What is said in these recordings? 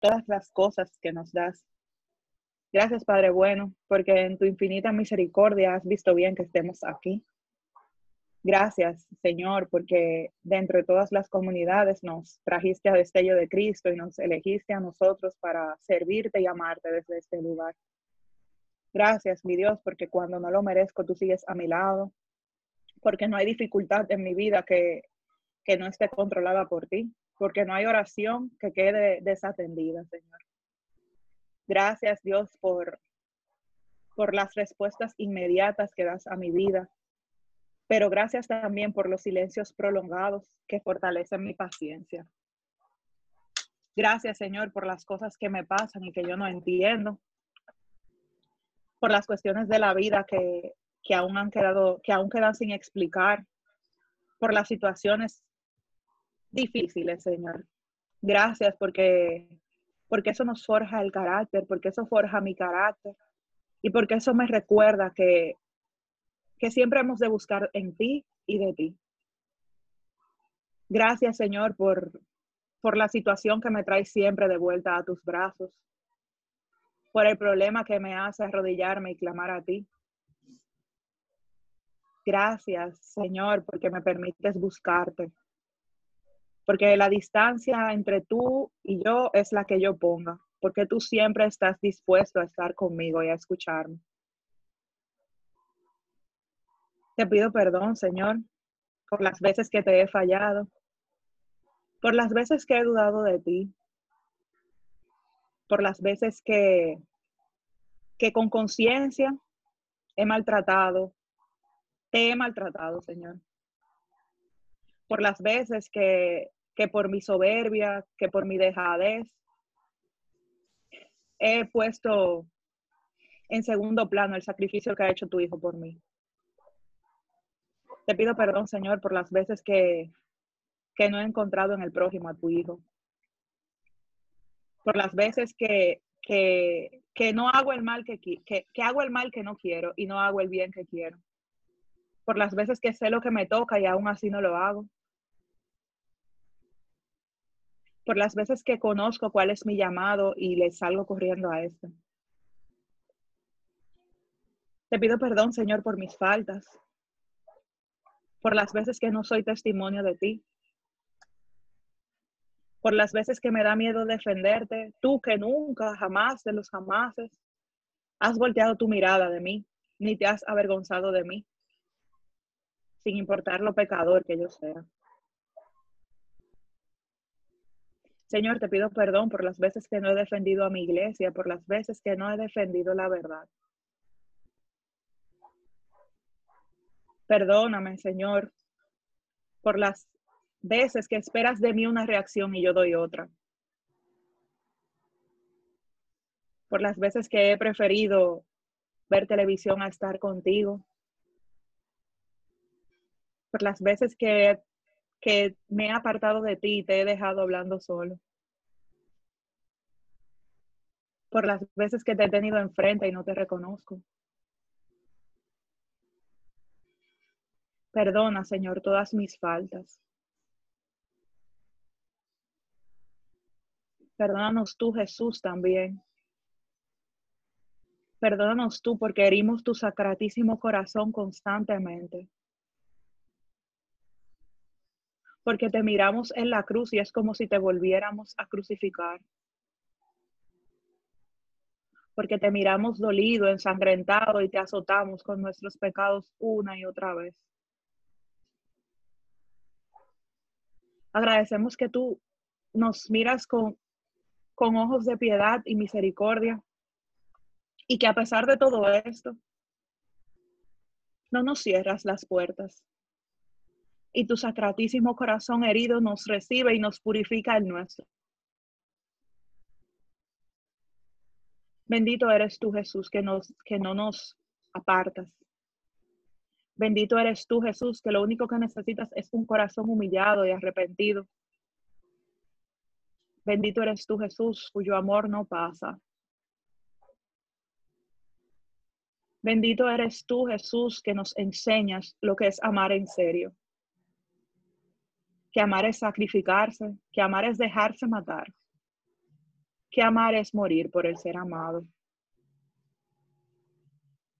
todas las cosas que nos das. Gracias, Padre bueno, porque en tu infinita misericordia has visto bien que estemos aquí. Gracias, Señor, porque dentro de todas las comunidades nos trajiste a destello de Cristo y nos elegiste a nosotros para servirte y amarte desde este lugar. Gracias, mi Dios, porque cuando no lo merezco, tú sigues a mi lado, porque no hay dificultad en mi vida que, que no esté controlada por ti, porque no hay oración que quede desatendida, Señor. Gracias, Dios, por, por las respuestas inmediatas que das a mi vida pero gracias también por los silencios prolongados que fortalecen mi paciencia. Gracias, Señor, por las cosas que me pasan y que yo no entiendo, por las cuestiones de la vida que, que aún han quedado, que aún quedan sin explicar, por las situaciones difíciles, Señor. Gracias porque, porque eso nos forja el carácter, porque eso forja mi carácter y porque eso me recuerda que que siempre hemos de buscar en ti y de ti. Gracias, Señor, por, por la situación que me trae siempre de vuelta a tus brazos, por el problema que me hace arrodillarme y clamar a ti. Gracias, Señor, porque me permites buscarte. Porque la distancia entre tú y yo es la que yo ponga. Porque tú siempre estás dispuesto a estar conmigo y a escucharme. Te pido perdón, Señor, por las veces que te he fallado, por las veces que he dudado de ti, por las veces que, que con conciencia he maltratado, te he maltratado, Señor. Por las veces que, que por mi soberbia, que por mi dejadez, he puesto en segundo plano el sacrificio que ha hecho tu Hijo por mí. Te pido perdón, Señor, por las veces que, no he encontrado en el prójimo a tu hijo. Por las veces que, que, no hago el mal que, que, que hago el mal que no quiero y no hago el bien que quiero. Por las veces que sé lo que me toca y aún así no lo hago. Por las veces que conozco cuál es mi llamado y le salgo corriendo a esto. Te pido perdón, Señor, por mis faltas, por las veces que no soy testimonio de ti, por las veces que me da miedo defenderte, tú que nunca, jamás de los jamases, has volteado tu mirada de mí, ni te has avergonzado de mí, sin importar lo pecador que yo sea. Señor, te pido perdón por las veces que no he defendido a mi iglesia, por las veces que no he defendido la verdad. Perdóname, Señor, por las veces que esperas de mí una reacción y yo doy otra. Por las veces que he preferido ver televisión a estar contigo. Por las veces que, que me he apartado de ti y te he dejado hablando solo. Por las veces que te he tenido enfrente y no te reconozco. Perdona, Señor, todas mis faltas. Perdónanos tú, Jesús, también. Perdónanos tú porque herimos tu sacratísimo corazón constantemente. Porque te miramos en la cruz y es como si te volviéramos a crucificar. Porque te miramos dolido, ensangrentado y te azotamos con nuestros pecados una y otra vez. Agradecemos que tú nos miras con, con ojos de piedad y misericordia y que a pesar de todo esto, no nos cierras las puertas. Y tu sacratísimo corazón herido nos recibe y nos purifica el nuestro. Bendito eres tú, Jesús, que, nos, que no nos apartas. Bendito eres tú, Jesús, que lo único que necesitas es un corazón humillado y arrepentido. Bendito eres tú, Jesús, cuyo amor no pasa. Bendito eres tú, Jesús, que nos enseñas lo que es amar en serio. Que amar es sacrificarse, que amar es dejarse matar. que amar es morir por el ser amado.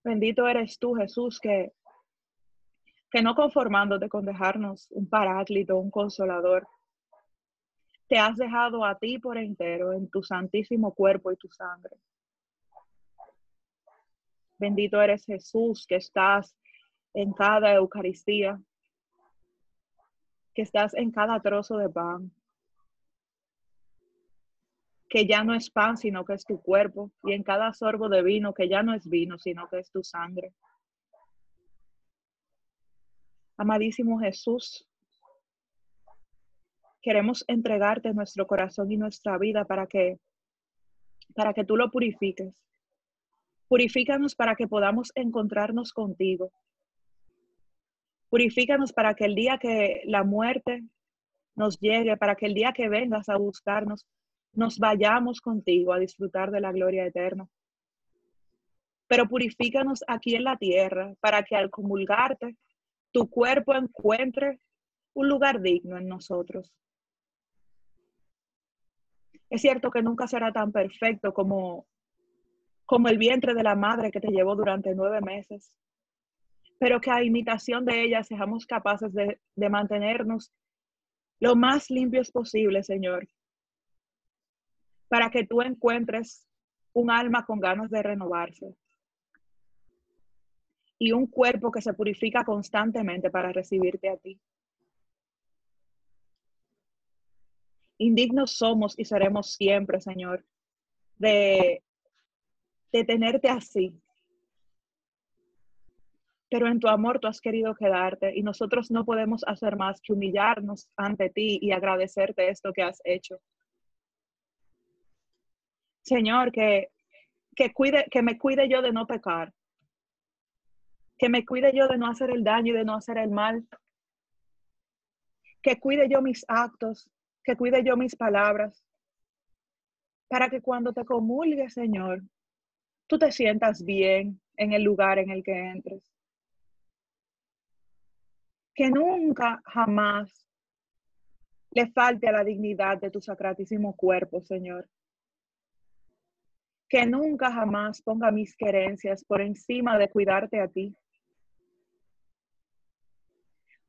Bendito eres tú, Jesús, que, que no conformándote con dejarnos un paráclito, un consolador, te has dejado a ti por entero en tu santísimo cuerpo y tu sangre. Bendito eres Jesús, que estás en cada Eucaristía, estás en cada trozo de pan, que ya no es pan, sino que es tu cuerpo, y en cada sorbo de vino, que ya no es vino, sino que es tu sangre. Amadísimo Jesús, queremos entregarte nuestro corazón y nuestra vida para que para que tú lo purifiques. Purifícanos para que podamos encontrarnos contigo. Purifícanos para que el día que la muerte nos llegue, para que el día que vengas a buscarnos, nos vayamos contigo a disfrutar de la gloria eterna. Pero purifícanos aquí en la tierra para que al comulgarte, tu cuerpo encuentre un lugar digno en nosotros. Es cierto que nunca será tan perfecto como, como el vientre de la madre que te llevó durante nueve meses, pero que a imitación de ella seamos capaces de, mantenernos lo más limpios posible, Señor, para que tú encuentres un alma con ganas de renovarse y un cuerpo que se purifica constantemente para recibirte a ti. Indignos somos y seremos siempre, Señor, de, de tenerte así. Pero en tu amor tú has querido quedarte y nosotros no podemos hacer más que humillarnos ante ti y agradecerte esto que has hecho. Señor, que, que, cuide, que me cuide yo de no pecar, que me cuide yo de no hacer el daño y de no hacer el mal, que cuide yo mis actos, que cuide yo mis palabras, para que cuando te comulgue, Señor, tú te sientas bien en el lugar en el que entres. Que nunca, jamás le falte a la dignidad de tu sacratísimo cuerpo, Señor. Que nunca, jamás ponga mis querencias por encima de cuidarte a ti.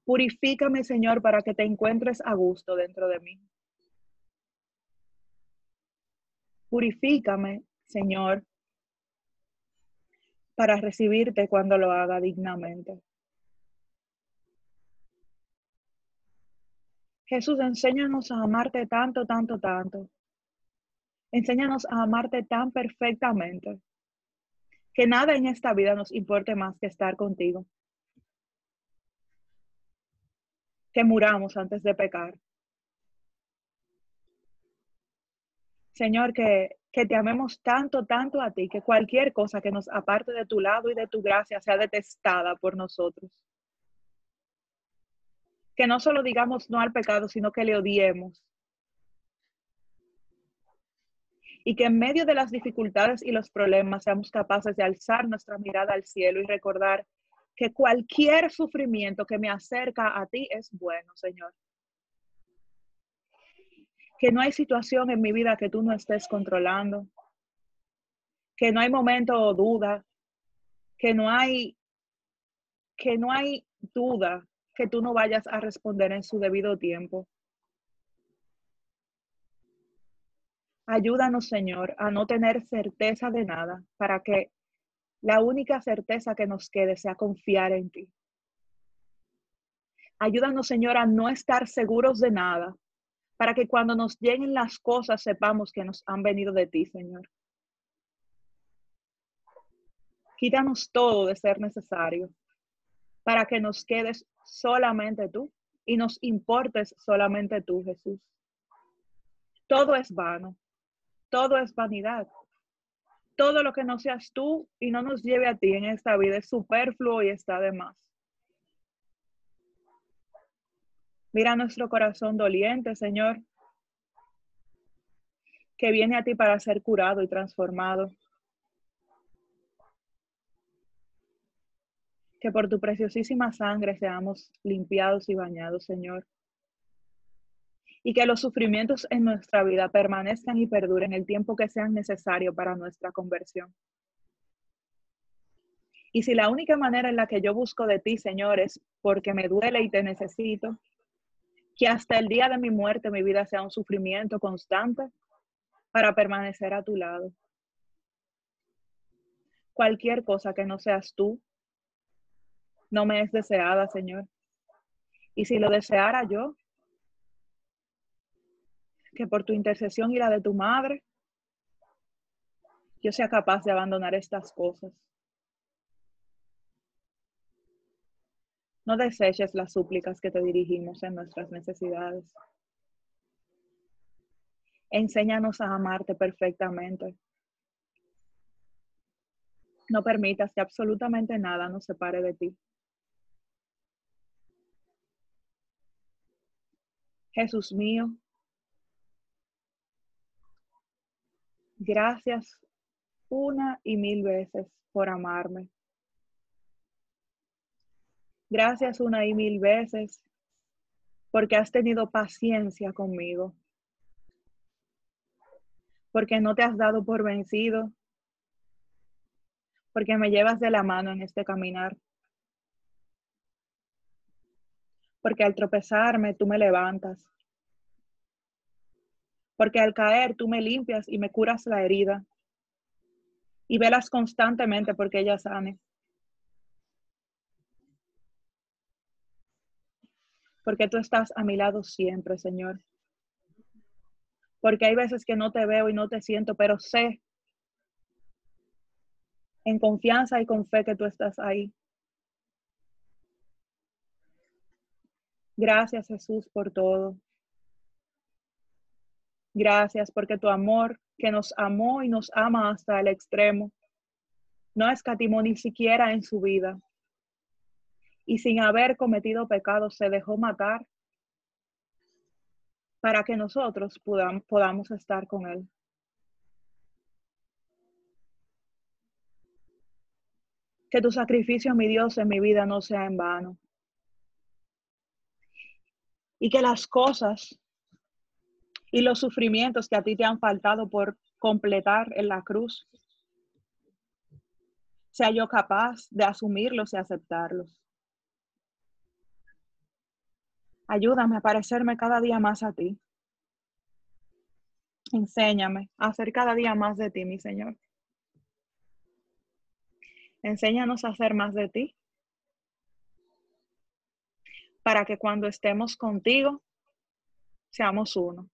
Purifícame, Señor, para que te encuentres a gusto dentro de mí. Purifícame, Señor, para recibirte cuando lo haga dignamente. Jesús, enséñanos a amarte tanto, tanto, tanto. Enséñanos a amarte tan perfectamente que nada en esta vida nos importe más que estar contigo. que muramos antes de pecar. Señor, que, que te amemos tanto, tanto a ti, que cualquier cosa que nos aparte de tu lado y de tu gracia sea detestada por nosotros. Que no solo digamos no al pecado, sino que le odiemos. Y que en medio de las dificultades y los problemas seamos capaces de alzar nuestra mirada al cielo y recordar que cualquier sufrimiento que me acerca a ti es bueno, Señor. Que no hay situación en mi vida que tú no estés controlando. Que no hay momento o duda. Que no hay que no hay duda que tú no vayas a responder en su debido tiempo. Ayúdanos, Señor, a no tener certeza de nada para que la única certeza que nos quede sea confiar en ti. Ayúdanos, Señor, a no estar seguros de nada, para que cuando nos lleguen las cosas sepamos que nos han venido de ti, Señor. Quítanos todo de ser necesario, para que nos quedes solamente tú y nos importes solamente tú, Jesús. Todo es vano, todo es vanidad todo lo que no seas tú y no nos lleve a ti en esta vida es superfluo y está de más. Mira nuestro corazón doliente, Señor, que viene a ti para ser curado y transformado. Que por tu preciosísima sangre seamos limpiados y bañados, Señor. y que los sufrimientos en nuestra vida permanezcan y perduren el tiempo que sean necesario para nuestra conversión. Y si la única manera en la que yo busco de ti, Señor, es porque me duele y te necesito, que hasta el día de mi muerte mi vida sea un sufrimiento constante para permanecer a tu lado. Cualquier cosa que no seas tú, no me es deseada, Señor. Y si lo deseara yo, que por tu intercesión y la de tu madre, yo sea capaz de abandonar estas cosas. No deseches las súplicas que te dirigimos en nuestras necesidades. Enséñanos a amarte perfectamente. No permitas que absolutamente nada nos separe de ti. Jesús mío, gracias una y mil veces por amarme. Gracias una y mil veces porque has tenido paciencia conmigo, porque no te has dado por vencido, porque me llevas de la mano en este caminar, porque al tropezarme tú me levantas, porque al caer tú me limpias y me curas la herida y velas constantemente porque ella sane. porque tú estás a mi lado siempre, Señor. Porque hay veces que no te veo y no te siento, pero sé en confianza y con fe que tú estás ahí. Gracias Jesús por todo. Gracias porque tu amor que nos amó y nos ama hasta el extremo, no escatimó ni siquiera en su vida y sin haber cometido pecado se dejó matar para que nosotros podamos, estar con Él. Que tu sacrificio, mi Dios, en mi vida no sea en vano. Y que las cosas y los sufrimientos que a ti te han faltado por completar en la cruz, sea yo capaz de asumirlos y aceptarlos. Ayúdame a parecerme cada día más a ti. Enséñame a hacer cada día más de ti, mi Señor. Enséñanos a hacer más de ti. Para que cuando estemos contigo, seamos uno.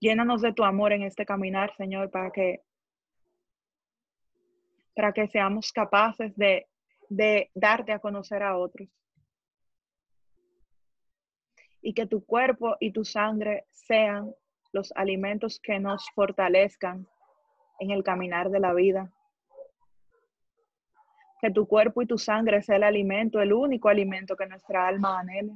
Llénanos de tu amor en este caminar, Señor, para que, para que seamos capaces de, de darte a conocer a otros y que tu cuerpo y tu sangre sean los alimentos que nos fortalezcan en el caminar de la vida. Que tu cuerpo y tu sangre sea el alimento, el único alimento que nuestra alma anhele.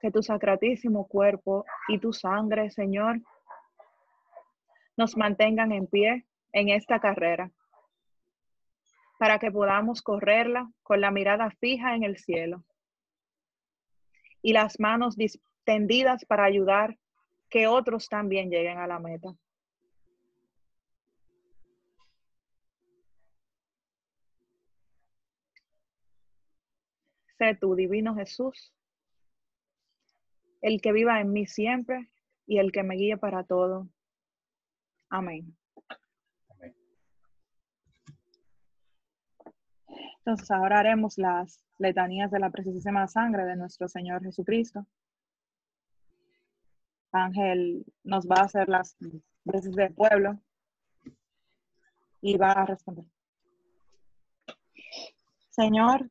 Que tu sacratísimo cuerpo y tu sangre, Señor, nos mantengan en pie en esta carrera, para que podamos correrla con la mirada fija en el cielo y las manos tendidas para ayudar que otros también lleguen a la meta. Sé tu divino Jesús, el que viva en mí siempre y el que me guíe para todo. Amén. Entonces ahora haremos las letanías de la preciosísima sangre de nuestro Señor Jesucristo. Ángel nos va a hacer las veces del pueblo y va a responder. Señor,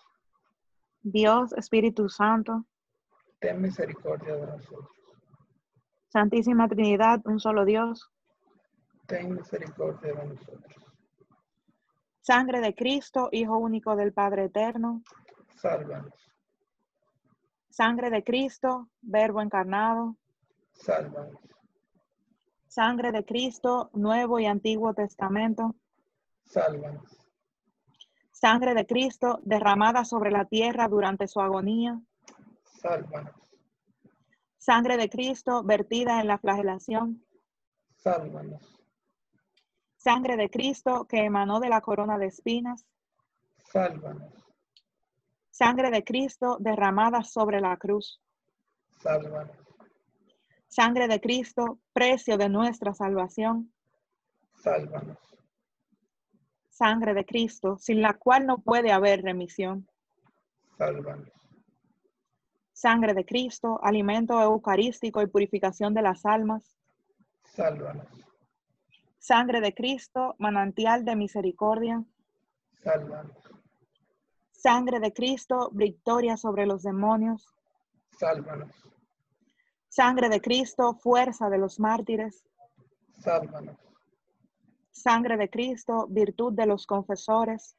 Dios Espíritu Santo, ten misericordia de nosotros. Santísima Trinidad, un solo Dios, Ten misericordia de nosotros. sangre de Cristo, Hijo único del Padre Eterno, Sálvanos, sangre de Cristo, Verbo encarnado, sálvanos, sangre de Cristo, Nuevo y Antiguo Testamento, sálvanos, sangre de Cristo derramada sobre la tierra durante su agonía, sálvanos, sangre de Cristo vertida en la flagelación, sálvanos, sangre de Cristo que emanó de la corona de espinas, sálvanos, sangre de Cristo derramada sobre la cruz, sálvanos, sangre de Cristo, precio de nuestra salvación, sálvanos, sangre de Cristo, sin la cual no puede haber remisión, sálvanos, sangre de Cristo, alimento eucarístico y purificación de las almas, sálvanos, sangre de Cristo, manantial de misericordia, sálvanos, sangre de Cristo, victoria sobre los demonios, sálvanos, sangre de Cristo, fuerza de los mártires, sálvanos, sangre de Cristo, virtud de los confesores,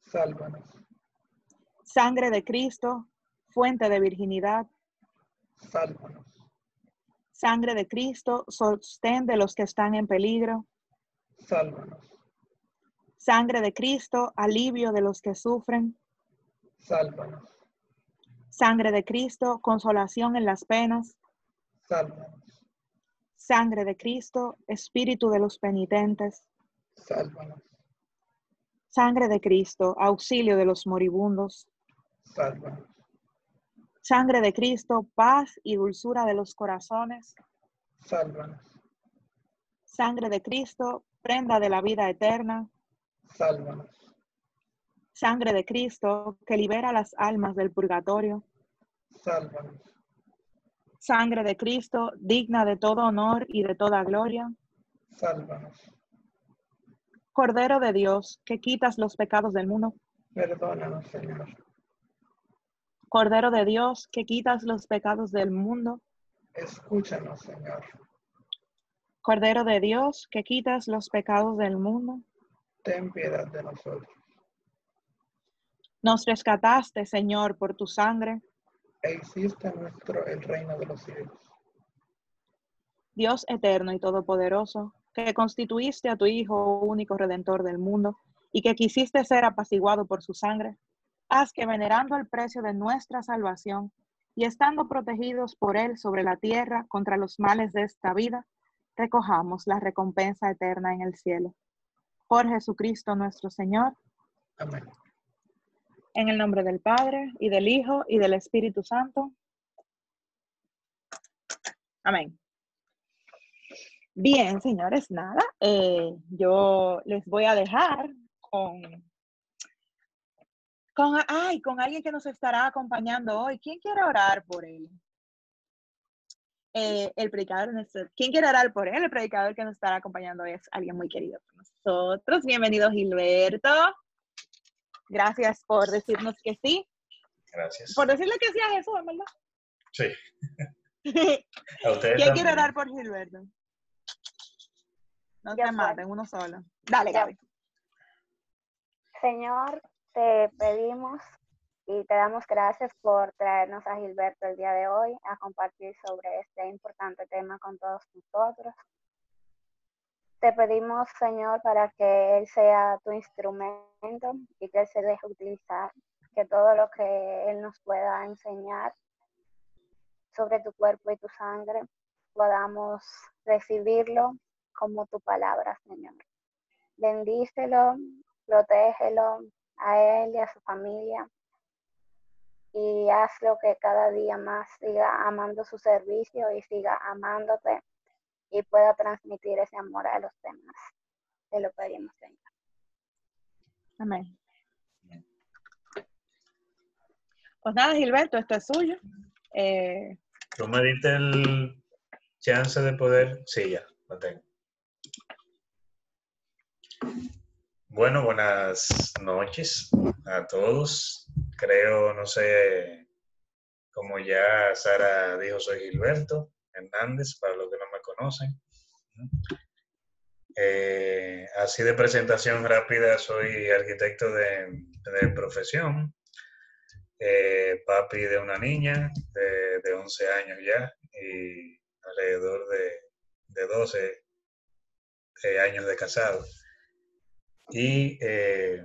sálvanos, sangre de Cristo, fuente de virginidad, sálvanos, sangre de Cristo, sostén de los que están en peligro, sálvanos, sangre de Cristo, alivio de los que sufren, sálvanos, sangre de Cristo, consolación en las penas, sálvanos, sangre de Cristo, espíritu de los penitentes, sálvanos, sangre de Cristo, auxilio de los moribundos, sálvanos, sangre de Cristo, paz y dulzura de los corazones, sálvanos, sangre de Cristo, prenda de la vida eterna, sálvanos, sangre de Cristo que libera las almas del purgatorio, sálvanos, sangre de Cristo digna de todo honor y de toda gloria, sálvanos, Cordero de Dios que quitas los pecados del mundo, perdónanos, Señor, Cordero de Dios que quitas los pecados del mundo, escúchanos, Señor, Cordero de Dios que quitas los pecados del mundo, ten piedad de nosotros, nos rescataste, Señor, por tu sangre, e hiciste nuestro el reino de los cielos. Dios eterno y todopoderoso, que constituiste a tu Hijo único redentor del mundo y que quisiste ser apaciguado por su sangre, haz que venerando el precio de nuestra salvación y estando protegidos por él sobre la tierra contra los males de esta vida, recojamos la recompensa eterna en el cielo. Por Jesucristo nuestro Señor, Amén. En el nombre del Padre y del Hijo y del Espíritu Santo. Amén. Bien, señores, nada, eh, yo les voy a dejar con, con, ay, con alguien que nos estará acompañando hoy. ¿Quién quiere orar por él? Eh, el predicador, ¿quién quiere orar por él? El predicador que nos estará acompañando hoy es alguien muy querido por nosotros. Bienvenido, Gilberto. Gracias por decirnos que sí. Gracias. Por decirle que sí a Jesús, ¿verdad? Sí. ¿Quién A ustedes quiere también. orar por Gilberto? No te maten, uno solo. Dale, Yo. Gaby. Señor, te pedimos y te damos gracias por traernos a Gilberto el día de hoy a compartir sobre este importante tema con todos nosotros. Te pedimos, Señor, para que Él sea tu instrumento y que Él se deje utilizar, que todo lo que Él nos pueda enseñar sobre tu cuerpo y tu sangre podamos recibirlo como tu palabra, Señor. Bendícelo, protégelo a él y a su familia y hazlo que cada día más siga amando su servicio y siga amándote y pueda transmitir ese amor a los demás. Te lo pedimos, Señor. Amén. Pues nada, Gilberto, esto es suyo. Eh, Tú me diste el chance de poder. Sí, ya, lo tengo. Bueno, buenas noches a todos. creo, no sé, como ya Sara dijo, soy Gilberto Hernández, para los que no me conocen. Eh, así de presentación rápida, soy arquitecto de, profesión, eh, papi de una niña de, de, 11 años ya y alrededor de, de 12 eh, años de casado. Y eh,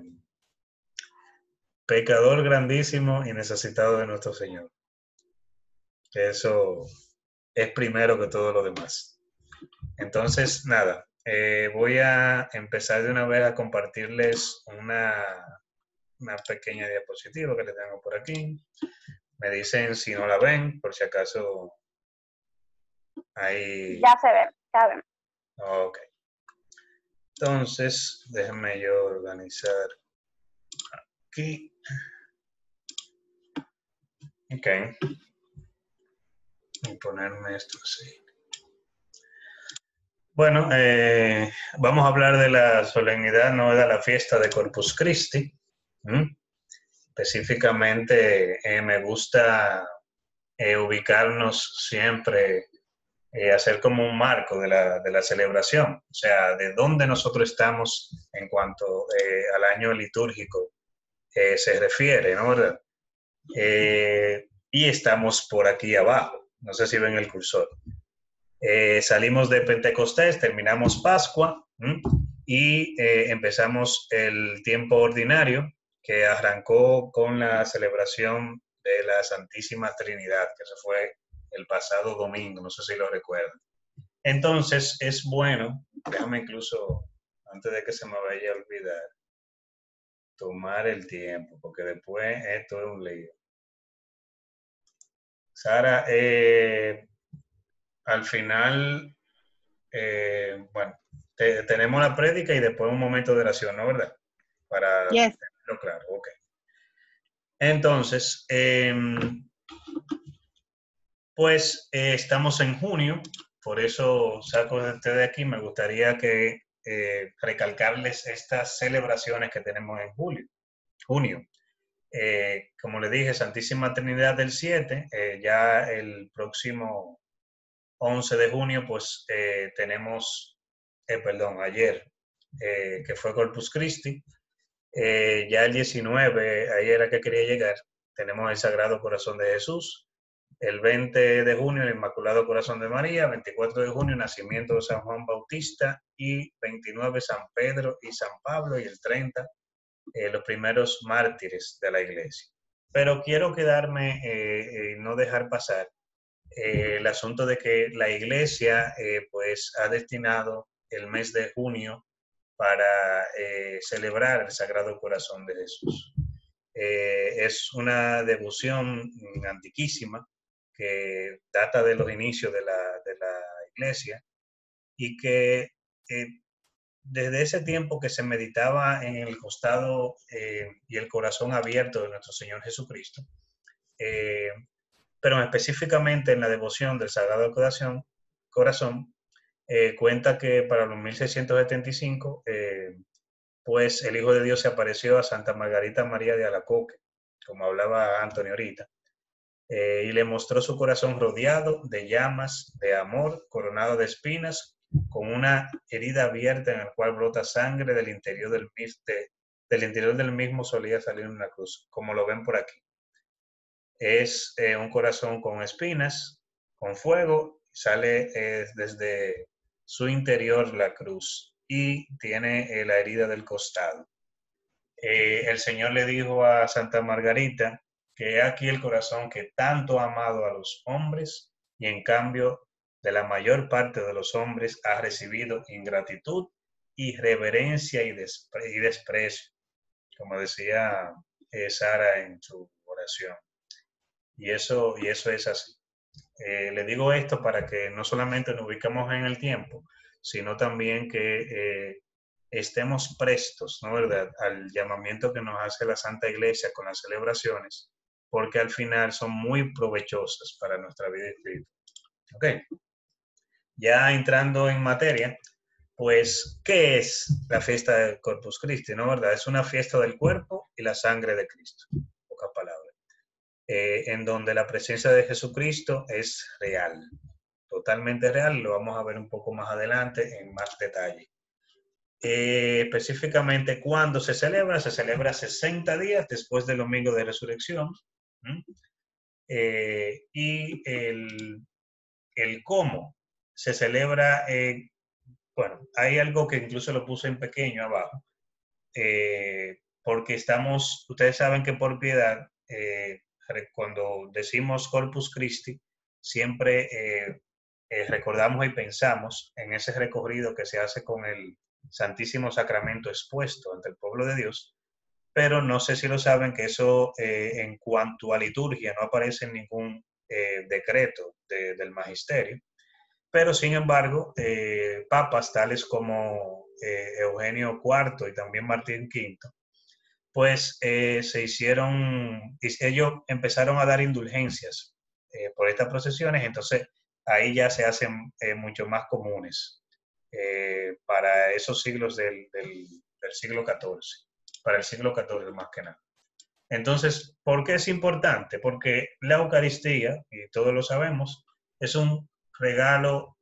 pecador grandísimo y necesitado de nuestro Señor. Eso es primero que todo lo demás. Entonces, nada, eh, voy a empezar de una vez a compartirles una, una pequeña diapositiva que le tengo por aquí. Me dicen si no la ven, por si acaso hay... Ya se ve, ya ven. Ok. Entonces, déjenme yo organizar aquí. Ok. Y ponerme esto así. Bueno, eh, vamos a hablar de la solemnidad, no de la fiesta de Corpus Christi. Específicamente, eh, me gusta eh, ubicarnos siempre, hacer como un marco de la, de la, celebración, o sea, de dónde nosotros estamos en cuanto al año litúrgico se refiere, ¿no? y estamos por aquí abajo. No sé si ven el cursor. Eh, salimos de Pentecostés, terminamos Pascua y eh, empezamos el tiempo ordinario que arrancó con la celebración de la Santísima Trinidad, que se fue el pasado domingo, no sé si lo recuerdan. Entonces es bueno, déjame incluso, antes de que se me vaya a olvidar, tomar el tiempo, porque después esto es un lío. Sara, eh, al final, eh, bueno, tenemos la prédica y después un momento de oración, ¿no? ¿Verdad? Para tenerlo claro, ok. Entonces, em, pues eh, estamos en junio, por eso saco de de aquí, me gustaría que eh, recalcarles estas celebraciones que tenemos en julio, junio. Como le dije, Santísima Trinidad del 7, ya el próximo 11 de junio, pues eh, tenemos, eh, perdón, ayer, eh, que fue Corpus Christi. ya el 19, ahí era que quería llegar, tenemos el Sagrado Corazón de Jesús. El 20 de junio, el Inmaculado Corazón de María. 24 de junio, nacimiento de San Juan Bautista. Y 29, San Pedro y San Pablo. Y el 30, los primeros mártires de la iglesia. Pero quiero quedarme y no dejar pasar eh, el asunto de que la iglesia eh, pues ha destinado el mes de junio para eh, celebrar el Sagrado Corazón de Jesús. es una devoción antiquísima que data de los inicios de la, de la iglesia y que desde ese tiempo que se meditaba en el costado y el corazón abierto de nuestro Señor Jesucristo, pero específicamente en la devoción del Sagrado Corazón, corazón eh, cuenta que para los 1675, eh, pues el Hijo de Dios se apareció a Santa Margarita María de Alacoque, como hablaba Antonio ahorita, eh, y le mostró su corazón rodeado de llamas, de amor, coronado de espinas, con una herida abierta en la cual brota sangre del interior del, del interior del mismo solía salir una cruz, como lo ven por aquí es eh, un corazón con espinas, con fuego, sale eh, desde su interior la cruz y tiene eh, la herida del costado. el Señor le dijo a Santa Margarita que aquí el corazón que tanto ha amado a los hombres y en cambio de la mayor parte de los hombres ha recibido ingratitud, reverencia y, y desprecio, como decía Sara en su oración. Y eso, y eso es así. Eh, le digo esto para que no solamente nos ubicamos en el tiempo, sino también que eh, estemos prestos, ¿no verdad?, al llamamiento que nos hace la Santa Iglesia con las celebraciones, porque al final son muy provechosas para nuestra vida espiritual. Ok. Ya entrando en materia, pues, ¿qué es la fiesta del Corpus Christi, no verdad? Es una fiesta del cuerpo y la sangre de Cristo, pocas palabras. en donde la presencia de Jesucristo es real, totalmente real, lo vamos a ver un poco más adelante en más detalle. específicamente, cuando se celebra? Se celebra 60 días después del domingo de resurrección. y el, el, cómo se celebra bueno, hay algo que incluso lo puse en pequeño abajo, eh, porque estamos, ustedes saben que por piedad, eh, cuando decimos Corpus Christi, siempre eh, recordamos y pensamos en ese recorrido que se hace con el Santísimo Sacramento expuesto ante el pueblo de Dios, pero no sé si lo saben que eso en cuanto a liturgia no aparece en ningún decreto del magisterio pero sin embargo, eh, papas tales como eh, Eugenio IV y también Martín V, pues eh, se hicieron, ellos empezaron a dar indulgencias por estas procesiones, entonces ahí ya se hacen mucho más comunes para esos siglos del, del, siglo XIV, para el siglo XIV más que nada. Entonces, ¿por qué es importante? Porque la Eucaristía, y todos lo sabemos, es un regalo,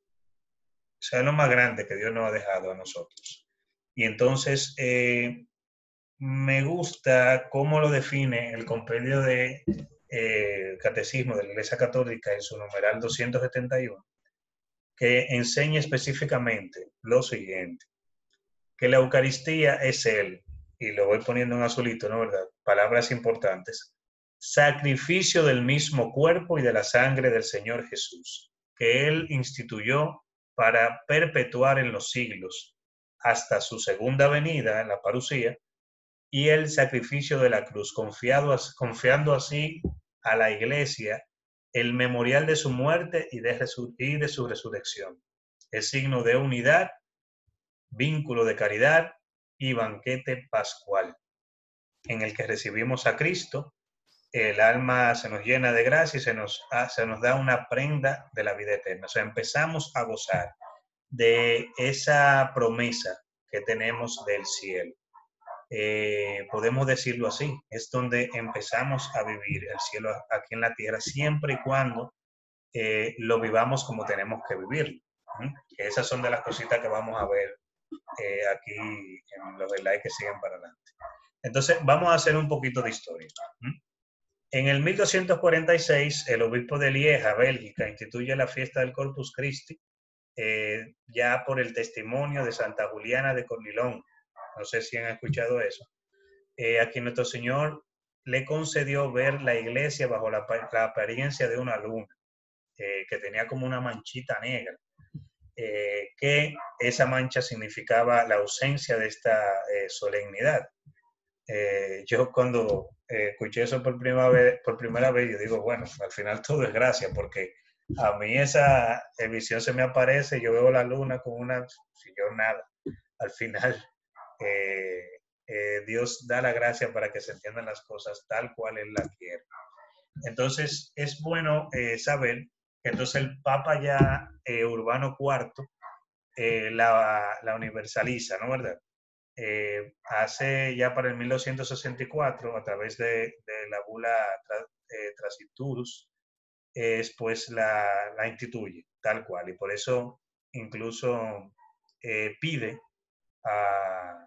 sea lo más grande que Dios nos ha dejado a nosotros. Y entonces, eh, me gusta cómo lo define el compendio de eh, Catecismo de la Iglesia Católica en su numeral 271, que enseña específicamente lo siguiente, que la Eucaristía es Él, y lo voy poniendo en azulito, ¿no verdad? Palabras importantes, sacrificio del mismo cuerpo y de la sangre del Señor Jesús, que Él instituyó para perpetuar en los siglos hasta su segunda venida en la parucía y el sacrificio de la cruz, confiado, confiando así a la iglesia el memorial de su muerte y de, y de su resurrección. Es signo de unidad, vínculo de caridad y banquete pascual, en el que recibimos a Cristo el alma se nos llena de gracia y se nos, se nos da una prenda de la vida eterna. O sea, empezamos a gozar de esa promesa que tenemos del cielo. Eh, podemos decirlo así, es donde empezamos a vivir el cielo aquí en la tierra, siempre y cuando eh, lo vivamos como tenemos que vivirlo. Esas son de las cositas que vamos a ver eh, aquí en los slides que siguen para adelante. Entonces, vamos a hacer un poquito de historia. En el 1246, el obispo de Lieja, Bélgica, instituye la fiesta del Corpus Christi, eh, ya por el testimonio de Santa Juliana de Cornilón. No sé si han escuchado eso. Eh, a quien nuestro Señor le concedió ver la iglesia bajo la, apariencia de una luna, eh, que tenía como una manchita negra, que esa mancha significaba la ausencia de esta solemnidad. Yo cuando eh, escuché eso por primera, vez, por primera vez, yo digo, bueno, al final todo es gracia, porque a mí esa visión se me aparece, yo veo la luna con una, si yo nada, al final eh, eh, Dios da la gracia para que se entiendan las cosas tal cual Él las quiere. Entonces, es bueno saber que entonces el Papa ya Urbano IV la, la universaliza, ¿no verdad? Eh, hace ya para el 1264, a través de, la bula eh, Transiturus, pues la, la, instituye tal cual. Y por eso incluso eh, pide a,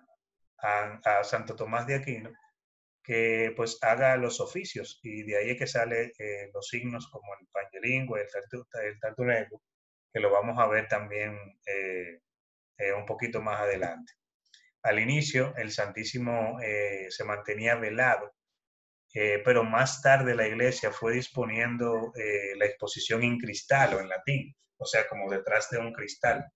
Santo Tomás de Aquino que pues haga los oficios y de ahí es que salen los signos como el pañolingüe, el, el que lo vamos a ver también un poquito más adelante. Al inicio, el Santísimo eh, se mantenía velado, eh, pero más tarde la iglesia fue disponiendo eh, la exposición en cristal o en latín, o sea, como detrás de un cristal.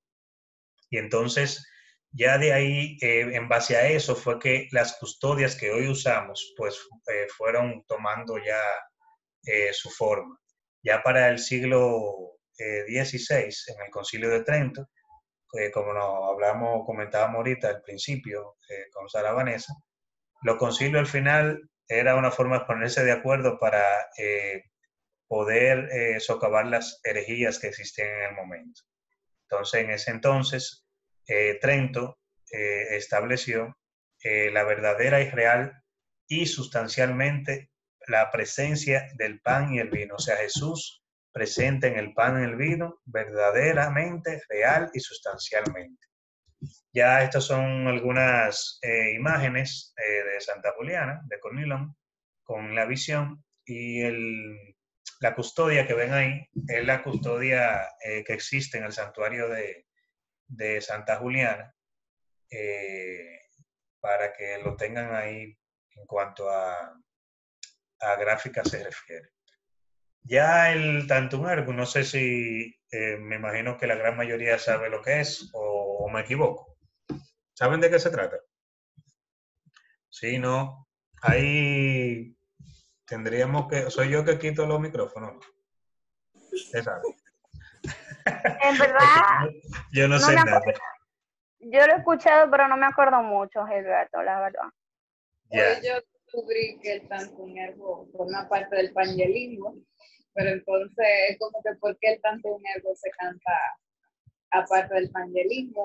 Y entonces, ya de ahí, en base a eso, fue que las custodias que hoy usamos, pues fueron tomando ya su forma. Ya para el siglo XVI, en el Concilio de Trento, como nos hablamos, comentábamos ahorita al principio eh, con Sara Vanessa, los concilios al final era una forma de ponerse de acuerdo para eh, poder eh, socavar las herejías que existían en el momento. Entonces, en ese entonces, Trento estableció la verdadera y real y sustancialmente la presencia del pan y el vino, o sea, Jesús presente en el pan y el vino verdaderamente, real y sustancialmente. Ya estas son algunas eh, imágenes eh, de Santa Juliana, de Cornilón, con la visión y la custodia que ven ahí es la custodia eh, que existe en el santuario de, de Santa Juliana, para que lo tengan ahí en cuanto a, a gráfica se refiere. Ya el Tantum Ergo, no sé si eh, me imagino que la gran mayoría sabe lo que es o, me equivoco. ¿Saben de qué se trata? Sí, no. Ahí tendríamos que. Soy yo que quito los micrófonos. En verdad. yo no, sé nada. Yo lo he escuchado, pero no me acuerdo mucho, Gilberto, la verdad. Yo descubrí que el Tantum Ergo forma parte del pangelismo pero entonces es como que ¿por qué el tanto nervo se canta aparte del pangelismo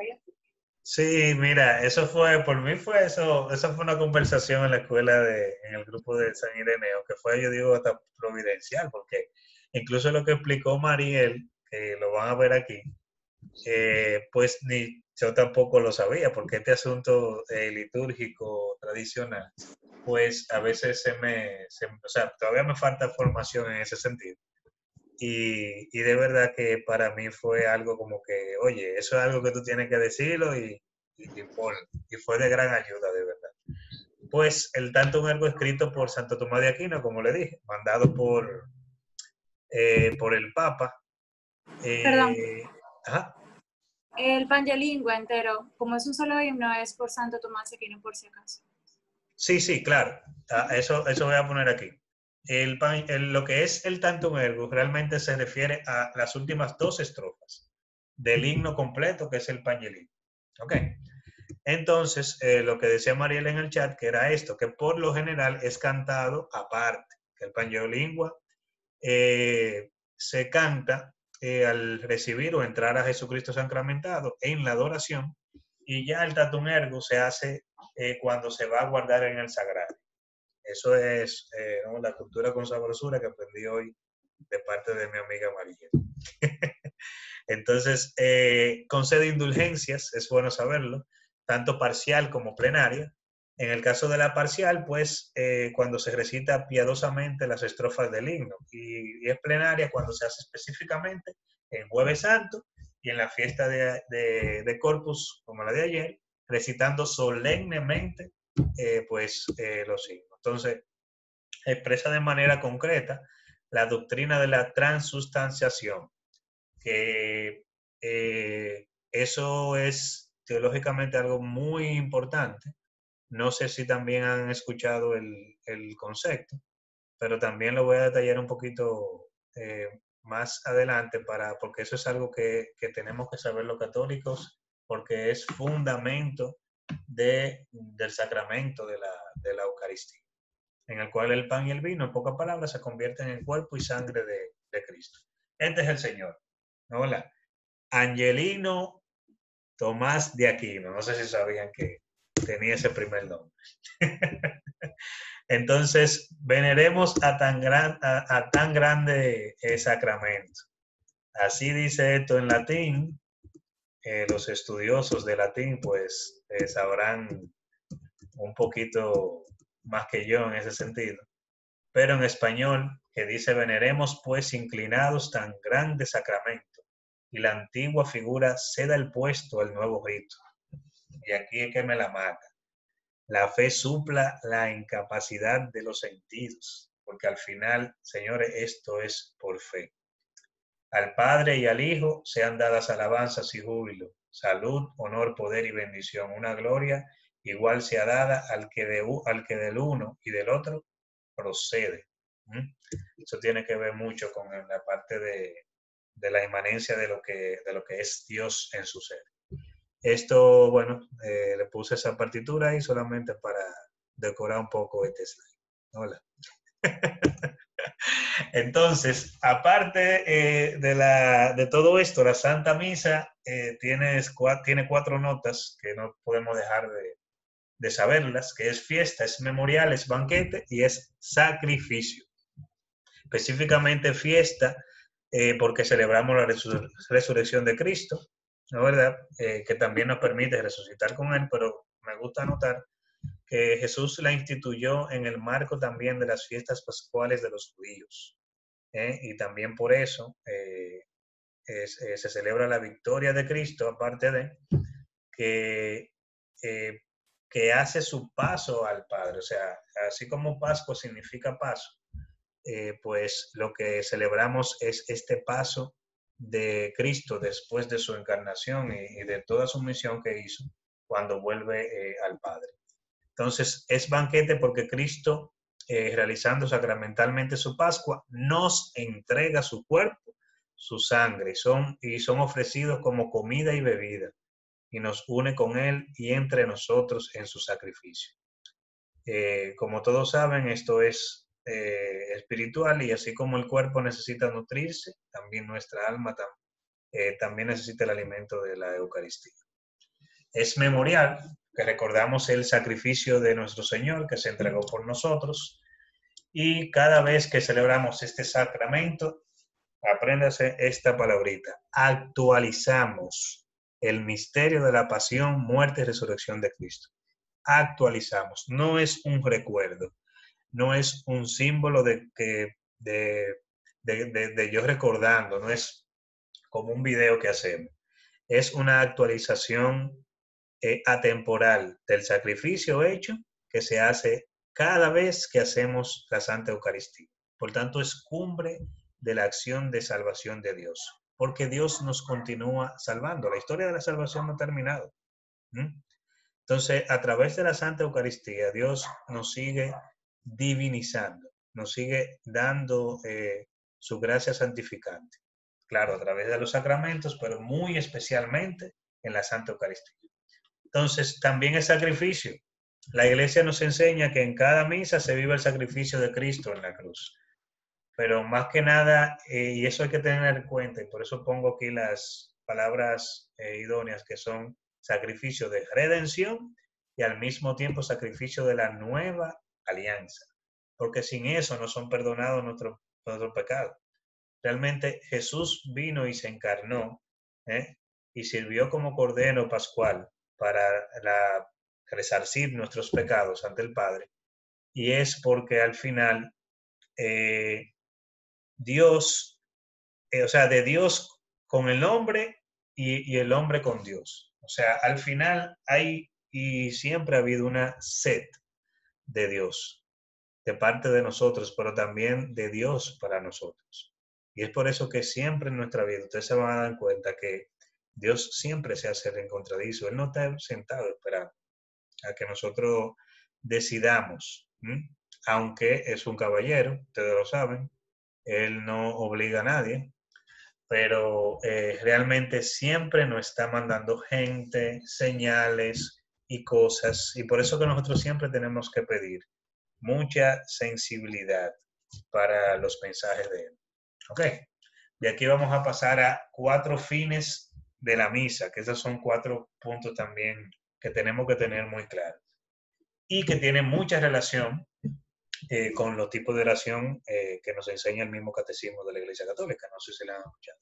Sí, mira, eso fue, por mí fue eso, eso fue una conversación en la escuela de, en el grupo de San Ireneo, que fue, yo digo, hasta providencial, porque incluso lo que explicó Mariel, que lo van a ver aquí, eh, pues ni yo tampoco lo sabía, porque este asunto eh, litúrgico tradicional, pues a veces se me, o sea, todavía me falta formación en ese sentido. Y, y, de verdad que para mí fue algo como que, oye, eso es algo que tú tienes que decirlo y, y, y fue de gran ayuda, de verdad. Pues el tanto un escrito por Santo Tomás de Aquino, como le dije, mandado por, eh, por el Papa. Eh, Perdón. Ajá. El Pangelingua entero, como es un solo himno, es por Santo Tomás de Aquino, por si acaso. Sí, sí, claro. Ah, eso, eso voy a poner aquí. El, lo que es el Tantum Ergo realmente se refiere a las últimas dos estrofas del himno completo, que es el Pangelingua. ¿Ok? Entonces, eh, lo que decía Mariel en el chat, que era esto, que por lo general es cantado aparte, que el Pangelingua eh, se canta eh, al recibir o entrar a Jesucristo sacramentado en la adoración y ya el tatum ergo se hace eh, cuando se va a guardar en el sagrado. Eso es eh, la cultura con sabrosura que aprendí hoy de parte de mi amiga María. Entonces, concede indulgencias, es bueno saberlo, tanto parcial como plenaria, en el caso de la parcial, pues eh, cuando se recita piadosamente las estrofas del himno y, es plenaria cuando se hace específicamente en Jueves Santo y en la fiesta de, Corpus, como la de ayer, recitando solemnemente eh, pues eh, los himnos. Entonces, expresa de manera concreta la doctrina de la transustanciación, que eso es teológicamente algo muy importante no sé si también han escuchado el, concepto, pero también lo voy a detallar un poquito eh, más adelante para, porque eso es algo que, tenemos que saber los católicos, porque es fundamento de, del sacramento de la, de la Eucaristía, en el cual el pan y el vino, en pocas palabras, se convierten en cuerpo y sangre de, de Cristo. Este es el Señor. Hola. Angelino Tomás de Aquino. No sé si sabían que, tenía ese primer nombre. Entonces, veneremos a tan, gran, a, tan grande eh, sacramento. Así dice esto en latín. Eh, los estudiosos de latín, pues, eh, sabrán un poquito más que yo en ese sentido. Pero en español, que dice, veneremos pues inclinados tan grande sacramento, y la antigua figura ceda el puesto al nuevo rito y aquí es que me la mata. La fe supla la incapacidad de los sentidos, porque al final, señores, esto es por fe. Al Padre y al Hijo sean dadas alabanzas y júbilo, salud, honor, poder y bendición. Una gloria igual sea dada al que, de, al que del uno y del otro procede. Eso tiene que ver mucho con la parte de, de la inmanencia de lo, que, de lo que es Dios en su ser. Esto, bueno, eh, le puse esa partitura ahí solamente para decorar un poco este slide. Hola. Entonces, aparte eh, de, la, de, todo esto, la Santa Misa eh, tiene, tiene, cuatro notas que no podemos dejar de, de saberlas, que es fiesta, es memorial, es banquete y es sacrificio. Específicamente fiesta eh, porque celebramos la resurrección de Cristo, ¿no verdad? Que también nos permite resucitar con Él, pero me gusta notar que Jesús la instituyó en el marco también de las fiestas pascuales de los judíos. ¿eh? Y también por eso se celebra la victoria de Cristo, aparte de que, que hace su paso al Padre. O sea, así como Pascua significa paso, eh, pues lo que celebramos es este paso de Cristo después de su encarnación y, de toda su misión que hizo cuando vuelve eh, al Padre. Entonces, es banquete porque Cristo, eh, realizando sacramentalmente su Pascua, nos entrega su cuerpo, su sangre, y son ofrecidos como comida y bebida, y nos une con Él y entre nosotros en su sacrificio. como todos saben, esto es eh, espiritual y así como el cuerpo necesita nutrirse, también nuestra alma eh, también necesita el alimento de la Eucaristía. Es memorial recordamos el sacrificio de nuestro Señor que se entregó por nosotros. Y cada vez que celebramos este sacramento, apréndase esta palabrita, actualizamos el misterio de la pasión, muerte y resurrección de Cristo. Actualizamos, no es un recuerdo, no es un símbolo de que de, de, yo recordando, no es como un video que hacemos. Es una actualización eh, atemporal del sacrificio hecho que se hace cada vez que hacemos la Santa Eucaristía. Por tanto, es cumbre de la acción de salvación de Dios, porque Dios nos continúa salvando. La historia de la salvación no ha terminado. Entonces, a través de la Santa Eucaristía, Dios nos sigue divinizando, nos sigue dando eh, su gracia santificante. Claro, a través de los sacramentos, pero muy especialmente en la Santa Eucaristía. Entonces, también es sacrificio. La iglesia nos enseña que en cada misa se vive el sacrificio de Cristo en la cruz. Pero más que nada, eh, y eso hay que tener en cuenta, y por eso pongo aquí las palabras eh, idóneas que son sacrificio de redención y al mismo tiempo sacrificio de la nueva alianza, porque sin eso no son perdonados nuestros, nuestros pecados. Realmente Jesús vino y se encarnó ¿eh? y sirvió como cordero pascual para resarcir nuestros pecados ante el Padre. Y es porque al final eh, Dios, eh, o sea, de Dios con el hombre y, y, el hombre con Dios. O sea, al final hay y siempre ha habido una sed de Dios, de parte de nosotros, pero también de Dios para nosotros. Y es por eso que siempre en nuestra vida ustedes se van a dar cuenta que Dios siempre se hace encontradizo. Él no está sentado esperando a que nosotros decidamos, aunque es un caballero, ustedes lo saben, Él no obliga a nadie, pero eh, realmente siempre nos está mandando gente, señales, y cosas. Y por eso que nosotros siempre tenemos que pedir mucha sensibilidad para los mensajes de Él. ¿Ok? Y aquí vamos a pasar a cuatro fines de la misa, que esos son cuatro puntos también que tenemos que tener muy claros. Y que tienen mucha relación eh, con los tipos de oración eh, que nos enseña el mismo catecismo de la Iglesia Católica, no sé si la han escuchado,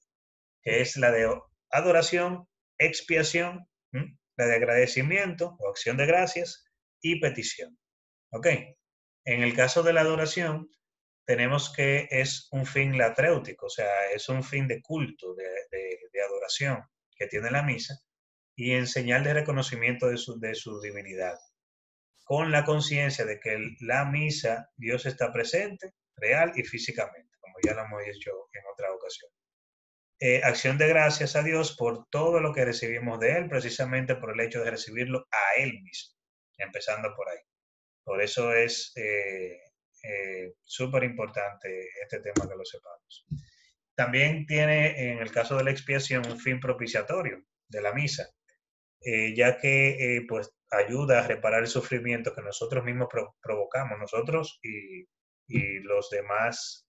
que es la de adoración, expiación la de agradecimiento o acción de gracias y petición. ¿Ok? En el caso de la adoración, tenemos que es un fin latréutico, o sea, es un fin de culto, de, adoración que tiene la misa y en señal de reconocimiento de su, de su divinidad, con la conciencia de que la misa, Dios está presente, real y físicamente, como ya lo hemos dicho en otra ocasión. Eh, acción de gracias a Dios por todo lo que recibimos de Él, precisamente por el hecho de recibirlo a Él mismo, empezando por ahí. Por eso es eh, eh, súper importante este tema que lo sepamos. También tiene, en el caso de la expiación, un fin propiciatorio de la misa, ya que pues ayuda a reparar el sufrimiento que nosotros mismos provocamos, nosotros y, y los demás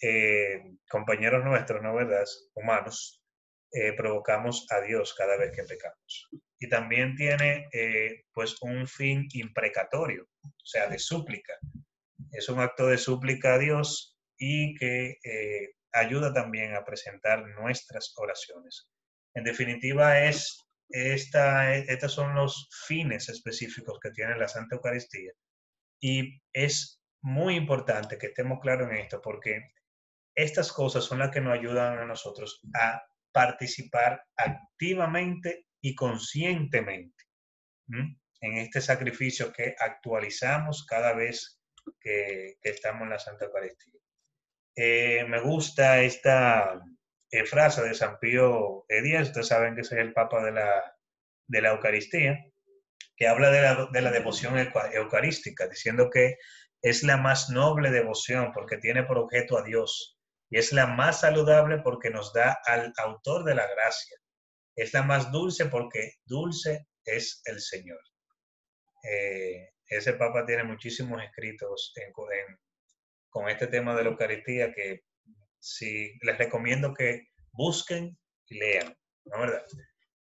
eh, compañeros nuestros, ¿no verdad? Humanos, eh, provocamos a Dios cada vez que pecamos. y también tiene eh, pues un fin imprecatorio, o sea, de súplica. Es un acto de súplica a Dios y que eh, ayuda también a presentar nuestras oraciones. En definitiva, es esta, estos son los fines específicos que tiene la Santa Eucaristía. Y es muy importante que estemos claros en esto, porque estas cosas son las que nos ayudan a nosotros a participar activamente y conscientemente en este sacrificio que actualizamos cada vez que, estamos en la Santa Eucaristía. Eh, me gusta esta eh, frase de San Pío X, ustedes saben que es el Papa de la, de la Eucaristía, que habla de la, de la devoción eucarística, diciendo que es la más noble devoción porque tiene por objeto a Dios y es la más saludable porque nos da al autor de la gracia. Es la más dulce porque dulce es el Señor. Eh, ese Papa tiene muchísimos escritos con este tema de la Eucaristía que si les recomiendo que busquen y lean, ¿no verdad?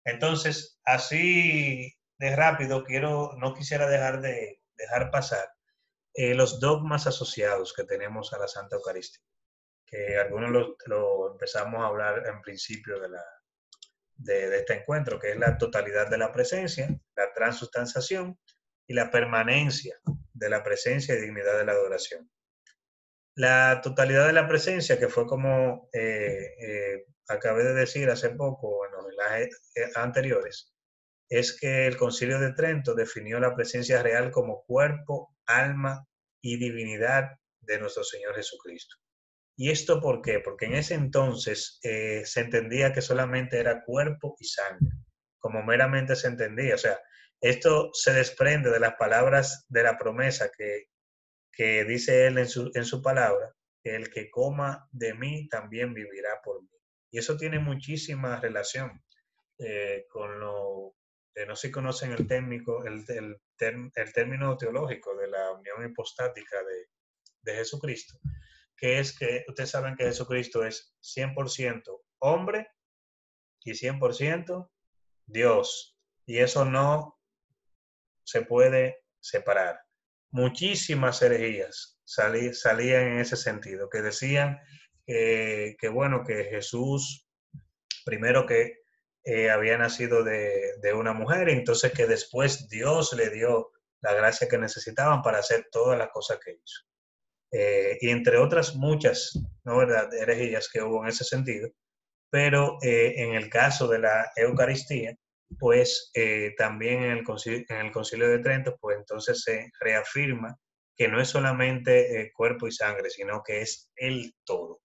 Entonces, así de rápido, quiero, no quisiera dejar de dejar pasar eh, los dogmas asociados que tenemos a la Santa Eucaristía, que algunos lo, empezamos a hablar en principio de, la, de, este encuentro, que es la totalidad de la presencia, la transustanciación y la permanencia de la presencia y dignidad de la adoración. La totalidad de la presencia, que fue como eh, eh, acabé de decir hace poco en los mensajes anteriores, es que el Concilio de Trento definió la presencia real como cuerpo, alma y divinidad de nuestro Señor Jesucristo. ¿Y esto por qué? Porque en ese entonces eh, se entendía que solamente era cuerpo y sangre, como meramente se entendía. O sea, esto se desprende de las palabras de la promesa que, que dice él en su, en su palabra, el que coma de mí también vivirá por mí. Y eso tiene muchísima relación eh, con lo que no se conocen el, térmico, el, el, el, término teológico de la unión hipostática de, de Jesucristo, que es que ustedes saben que Jesucristo es 100% hombre y 100% Dios. Y eso no se puede separar. Muchísimas herejías salían en ese sentido, que decían que, bueno, que Jesús, primero que eh, había nacido de, una mujer, entonces que después Dios le dio la gracia que necesitaban para hacer todas las cosas que hizo. Eh, y entre otras muchas, ¿no verdad?, herejías que hubo en ese sentido, pero eh, en el caso de la Eucaristía, pues también en el, concilio, en el Concilio de Trento, pues entonces se reafirma que no es solamente cuerpo y sangre, sino que es el todo.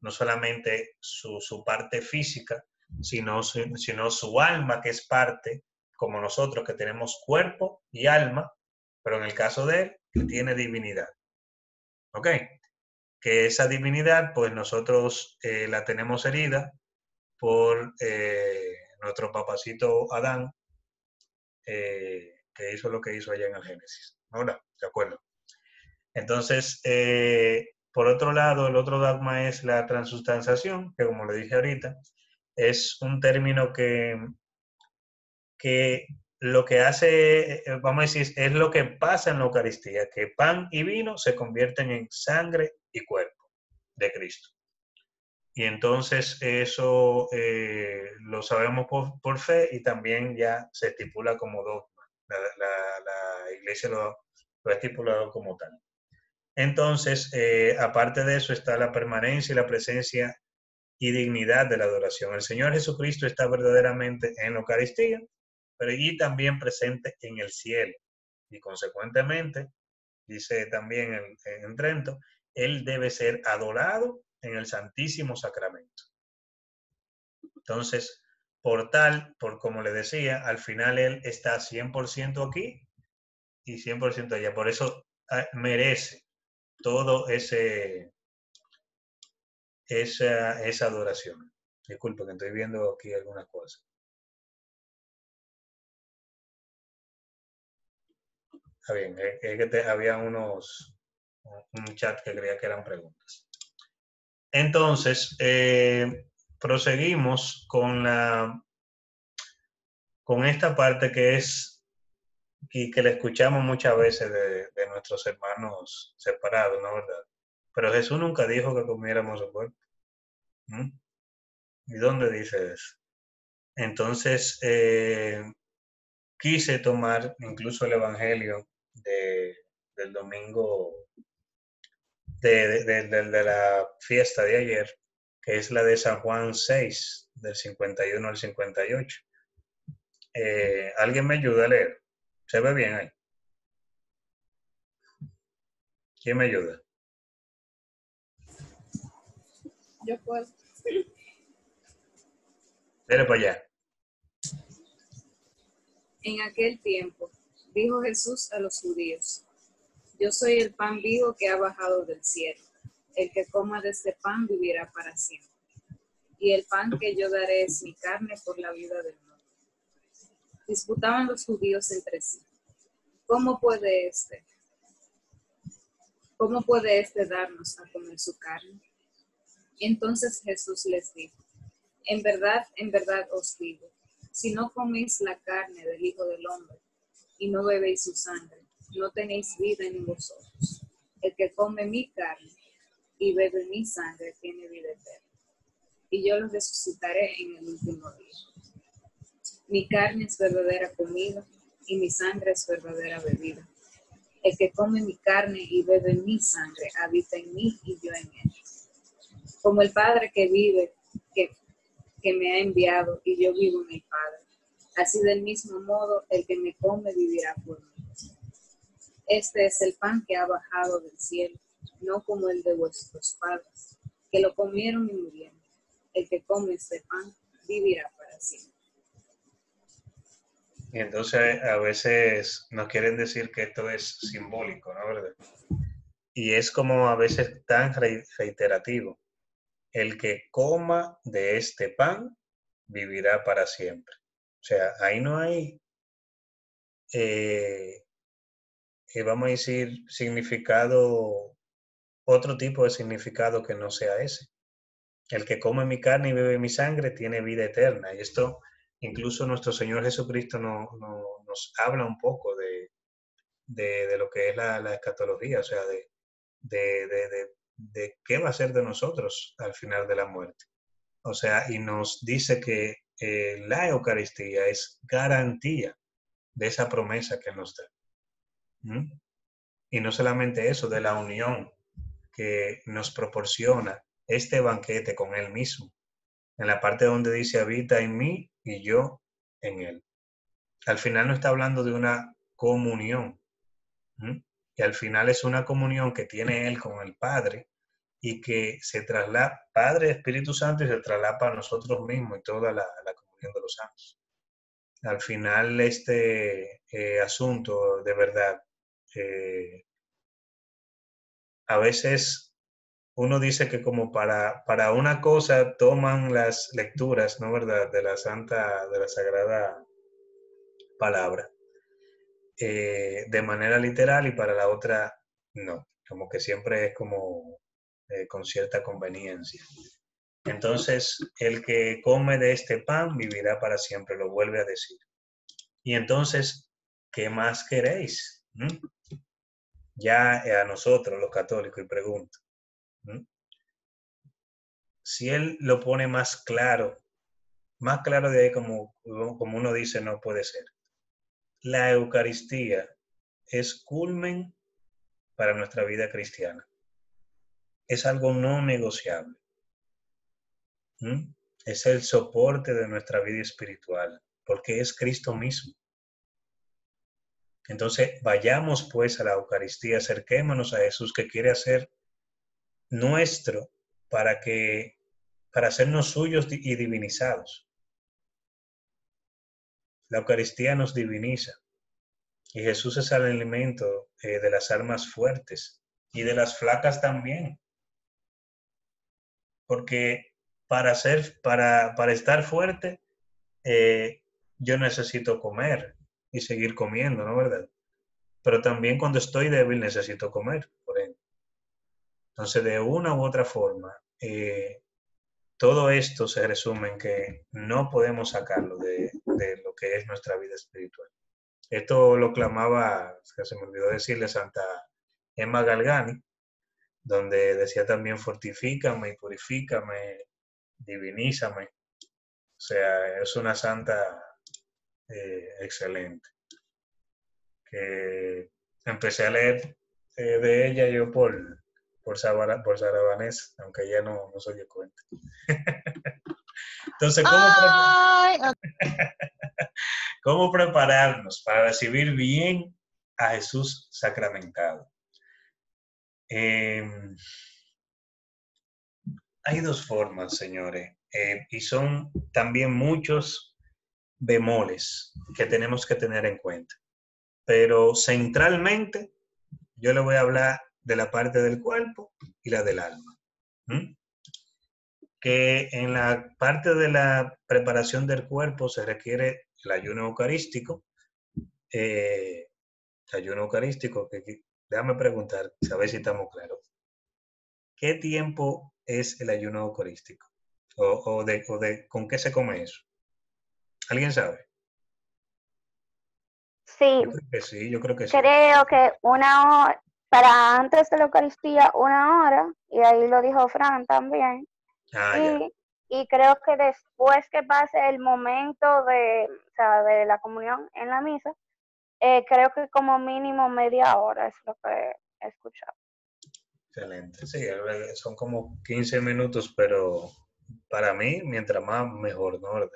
No solamente su, su parte física, sino, sino su alma, que es parte, como nosotros, que tenemos cuerpo y alma, pero en el caso de él, que tiene divinidad. ¿Ok? Que esa divinidad, pues nosotros eh, la tenemos herida por eh, nuestro papacito Adán, eh, que hizo lo que hizo allá en el Génesis. ¿Ahora? ¿De acuerdo? Entonces, por otro lado, el otro dogma es la transustanciación, que como le dije ahorita, es un término que, que lo que hace, eh, vamos a decir, es lo que pasa en la Eucaristía, que pan y vino se convierten en sangre y cuerpo de Cristo. Y entonces eso eh, lo sabemos por, fe y también ya se estipula como dogma. La, iglesia lo, lo, ha estipulado como tal. Entonces, eh, aparte de eso está la permanencia y la presencia y dignidad de la adoración. El Señor Jesucristo está verdaderamente en la Eucaristía, pero allí también presente en el cielo. Y consecuentemente, dice también en, en Trento, Él debe ser adorado en el Santísimo Sacramento. Entonces, por tal, por como le decía, al final Él está 100% aquí y 100% allá. Por eso ah, merece todo ese, esa, esa adoración. Disculpe que estoy viendo aquí algunas cosas. Está bien, es que había unos, un chat que creía que eran preguntas. Entonces, eh, proseguimos con la, con esta parte que es y que le escuchamos muchas veces de, nuestros hermanos separados, ¿no verdad? Pero Jesús nunca dijo que comiéramos su cuerpo. ¿Y dónde dice eso? Entonces, eh, quise tomar incluso el Evangelio del domingo de, de, la fiesta de ayer, que es la de San Juan 6, del 51 al 58. Eh, ¿Alguien me ayuda a leer? ¿Se ve bien ahí? ¿Quién me ayuda? Yo puedo. Dele para allá. En aquel tiempo, dijo Jesús a los judíos, yo soy el pan vivo que ha bajado del cielo. El que coma de este pan vivirá para siempre. Y el pan que yo daré es mi carne por la vida del mundo. Disputaban los judíos entre sí. ¿Cómo puede este? ¿Cómo puede este darnos a comer su carne? Entonces Jesús les dijo, en verdad, en verdad os digo, si no coméis la carne del Hijo del Hombre y no bebéis su sangre, no tenéis vida en vosotros. El que come mi carne y bebe mi sangre tiene vida eterna. Y yo los resucitaré en el último día. Mi carne es verdadera comida y mi sangre es verdadera bebida. El que come mi carne y bebe mi sangre habita en mí y yo en él. Como el Padre que vive, que, que me ha enviado y yo vivo en el Padre. Así del mismo modo, el que me come vivirá por mí. Este es el pan que ha bajado del cielo, no como el de vuestros padres, que lo comieron y murieron. El que come este pan vivirá para siempre. Y entonces a veces nos quieren decir que esto es simbólico, ¿no? ¿Verdad? Y es como a veces tan reiterativo. El que coma de este pan vivirá para siempre. O sea, ahí no hay eh, vamos a decir, significado, otro tipo de significado que no sea ese. El que come mi carne y bebe mi sangre tiene vida eterna. Y esto, incluso nuestro Señor Jesucristo no, nos habla un poco de, de, lo que es la, la, escatología, o sea, de, de, qué va a ser de nosotros al final de la muerte. O sea, y nos dice que eh, la Eucaristía es garantía de esa promesa que nos da. Y no solamente eso, de la unión que nos proporciona este banquete con Él mismo. En la parte donde dice habita en mí y yo en Él. Al final no está hablando de una comunión. Y al final es una comunión que tiene Él con el Padre y que se traslada, Padre, Espíritu Santo, y se traslada para nosotros mismos y toda la, comunión de los santos. Al final este eh, asunto de verdad a veces uno dice que como para, para una cosa toman las lecturas, ¿no verdad?, de la Santa, de la Sagrada Palabra, eh, de manera literal y para la otra no, como que siempre es como eh, con cierta conveniencia. Entonces, el que come de este pan vivirá para siempre, lo vuelve a decir. Y entonces, ¿qué más queréis? ¿Mm? Ya a nosotros los católicos y pregunto, si él lo pone más claro, más claro de ahí como, como uno dice, no puede ser. La Eucaristía es culmen para nuestra vida cristiana. Es algo no negociable. Es el soporte de nuestra vida espiritual, porque es Cristo mismo. Entonces, vayamos pues a la Eucaristía, acerquémonos a Jesús que quiere hacer nuestro para que para hacernos suyos y divinizados. La Eucaristía nos diviniza y Jesús es el alimento eh, de las almas fuertes y de las flacas también. Porque para ser, para, para estar fuerte, eh, yo necesito comer, y seguir comiendo, ¿no verdad? Pero también cuando estoy débil necesito comer, por ejemplo. Entonces, de una u otra forma, eh, todo esto se resume en que no podemos sacarlo de, de lo que es nuestra vida espiritual. Esto lo clamaba, se me olvidó decirle, Santa Emma Galgani, donde decía también fortifícame y purifícame, divinízame. O sea, es una santa eh, excelente. Que empecé a leer eh, de ella yo por, por, Sabara, por Sarabanés, aunque ella no, no se dio cuenta. Entonces, ¿cómo, ¿cómo prepararnos para recibir bien a Jesús sacramentado? Em, hay dos formas, señores, eh, y son también muchos bemoles que tenemos que tener en cuenta. Pero centralmente, yo le voy a hablar de la parte del cuerpo y la del alma. Que en la parte de la preparación del cuerpo se requiere el ayuno eucarístico. Eh, ayuno eucarístico, que déjame preguntar, a ver si estamos claros. ¿Qué tiempo es el ayuno eucarístico? ¿O, de con qué se come eso? ¿Alguien sabe? Sí. Yo creo que sí, yo creo que sí. Creo que una hora, para antes de la Eucaristía, una hora, y ahí lo dijo Fran también. Ah, y, y creo que después que pase el momento de, o sea, de la comunión en la misa, eh, creo que como mínimo media hora es lo que he escuchado. Excelente. Sí, son como 15 minutos, pero para mí, mientras más, mejor, ¿no?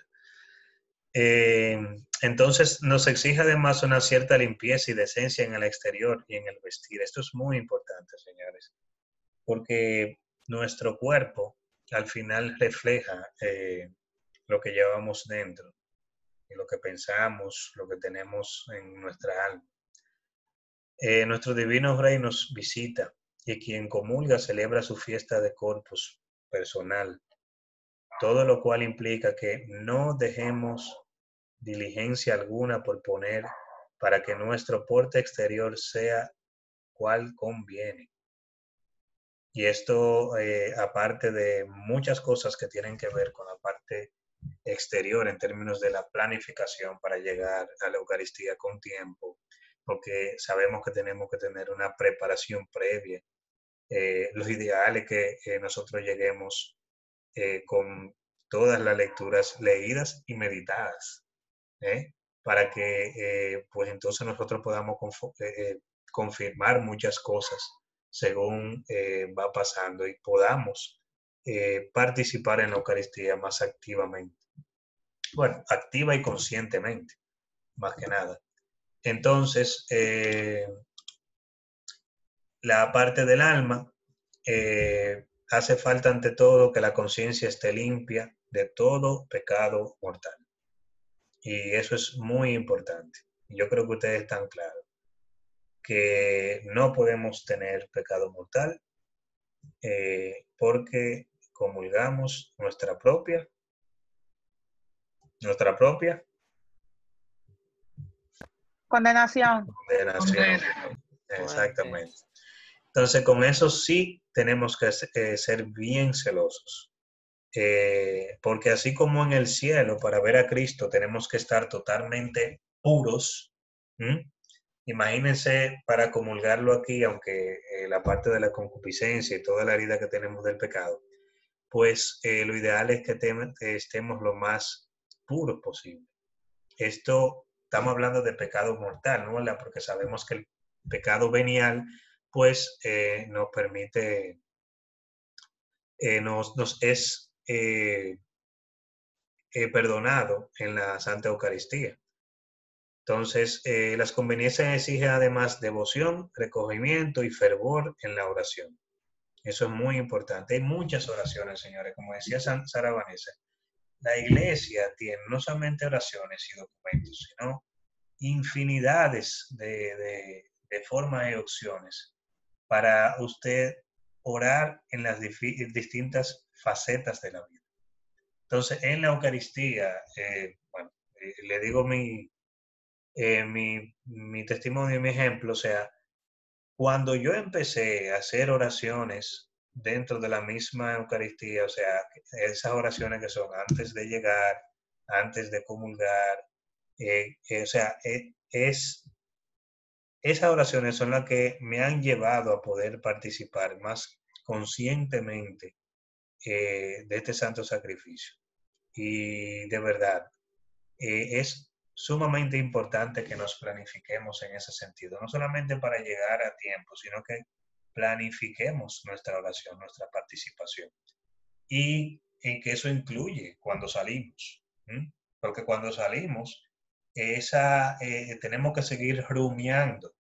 Eh, entonces, nos exige además una cierta limpieza y decencia en el exterior y en el vestir. Esto es muy importante, señores, porque nuestro cuerpo al final refleja eh, lo que llevamos dentro y lo que pensamos, lo que tenemos en nuestra alma. Eh, nuestro divino rey nos visita y quien comulga celebra su fiesta de corpus personal, todo lo cual implica que no dejemos diligencia alguna por poner para que nuestro porte exterior sea cual conviene. Y esto, eh, aparte de muchas cosas que tienen que ver con la parte exterior en términos de la planificación para llegar a la Eucaristía con tiempo, porque sabemos que tenemos que tener una preparación previa. Eh, lo ideal es que nosotros lleguemos eh, con todas las lecturas leídas y meditadas, ¿eh? para que pues entonces nosotros podamos confirmar muchas cosas según va pasando y podamos participar en la Eucaristía más activamente bueno, activa y conscientemente, más que nada. Entonces, eh, la parte del alma, eh, hace falta ante todo que la conciencia esté limpia de todo pecado mortal. Y eso es muy importante. Yo creo que ustedes están claros que no podemos tener pecado mortal eh, porque comulgamos nuestra propia nuestra propia condenación. Condenación. Exactamente. Entonces, con eso sí tenemos que eh, ser bien celosos. Eh, porque así como en el cielo, para ver a Cristo, tenemos que estar totalmente puros. Imagínense para comulgarlo aquí, aunque eh, la parte de la concupiscencia y toda la herida que tenemos del pecado, pues lo ideal es que estemos lo más puro posible. Esto, estamos hablando de pecado mortal, ¿no? Porque sabemos que el pecado venial, pues, eh, nos permite, eh, nos, nos, es eh, perdonado en la Santa Eucaristía. Entonces, las conveniencias exigen además devoción, recogimiento y fervor en la oración. Eso es muy importante. Hay muchas oraciones, señores. Como decía Sara Vanessa, la iglesia tiene no solamente oraciones y documentos, sino infinidades de, formas y opciones para usted orar en las distintas facetas de la vida. Entonces, en la Eucaristía, eh, bueno, eh, le digo mi, eh, mi, mi testimonio mi ejemplo, o sea, cuando yo empecé a hacer oraciones dentro de la misma Eucaristía, o sea, esas oraciones que son antes de llegar, antes de comulgar, eh, o sea, es, esas oraciones son las que me han llevado a poder participar más conscientemente de este santo sacrificio. Y de verdad, es sumamente importante que nos planifiquemos en ese sentido, no solamente para llegar a tiempo, sino que planifiquemos nuestra oración, nuestra participación. Y en que eso incluye cuando salimos, porque cuando salimos, esa, eh, tenemos que seguir rumiando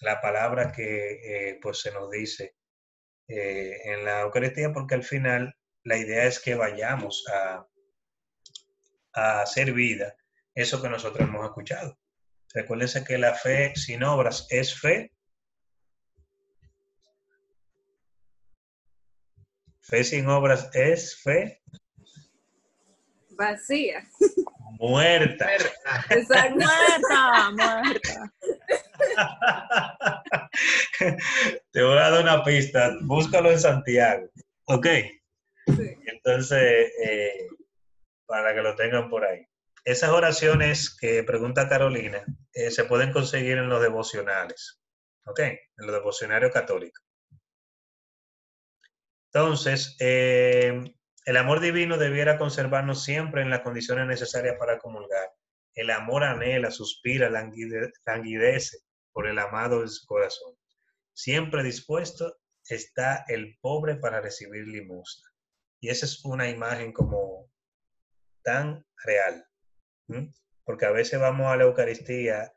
la palabra que eh, pues se nos dice eh, en la Eucaristía, porque al final la idea es que vayamos a, a hacer vida eso que nosotros hemos escuchado. Recuérdense que la fe sin obras es fe. Fe sin obras es fe. Vacía. Muerta. Muerta, muerta. Te voy a dar una pista. Búscalo en Santiago. Ok. Entonces, eh, para que lo tengan por ahí. Esas oraciones que pregunta Carolina eh, se pueden conseguir en los devocionales, ¿ok? En los devocionarios católicos. Entonces, eh, el amor divino debiera conservarnos siempre en las condiciones necesarias para comulgar. El amor anhela, suspira, languidece por el amado de su corazón. Siempre dispuesto está el pobre para recibir limosna. Y esa es una imagen como tan real. Porque a veces vamos a la Eucaristía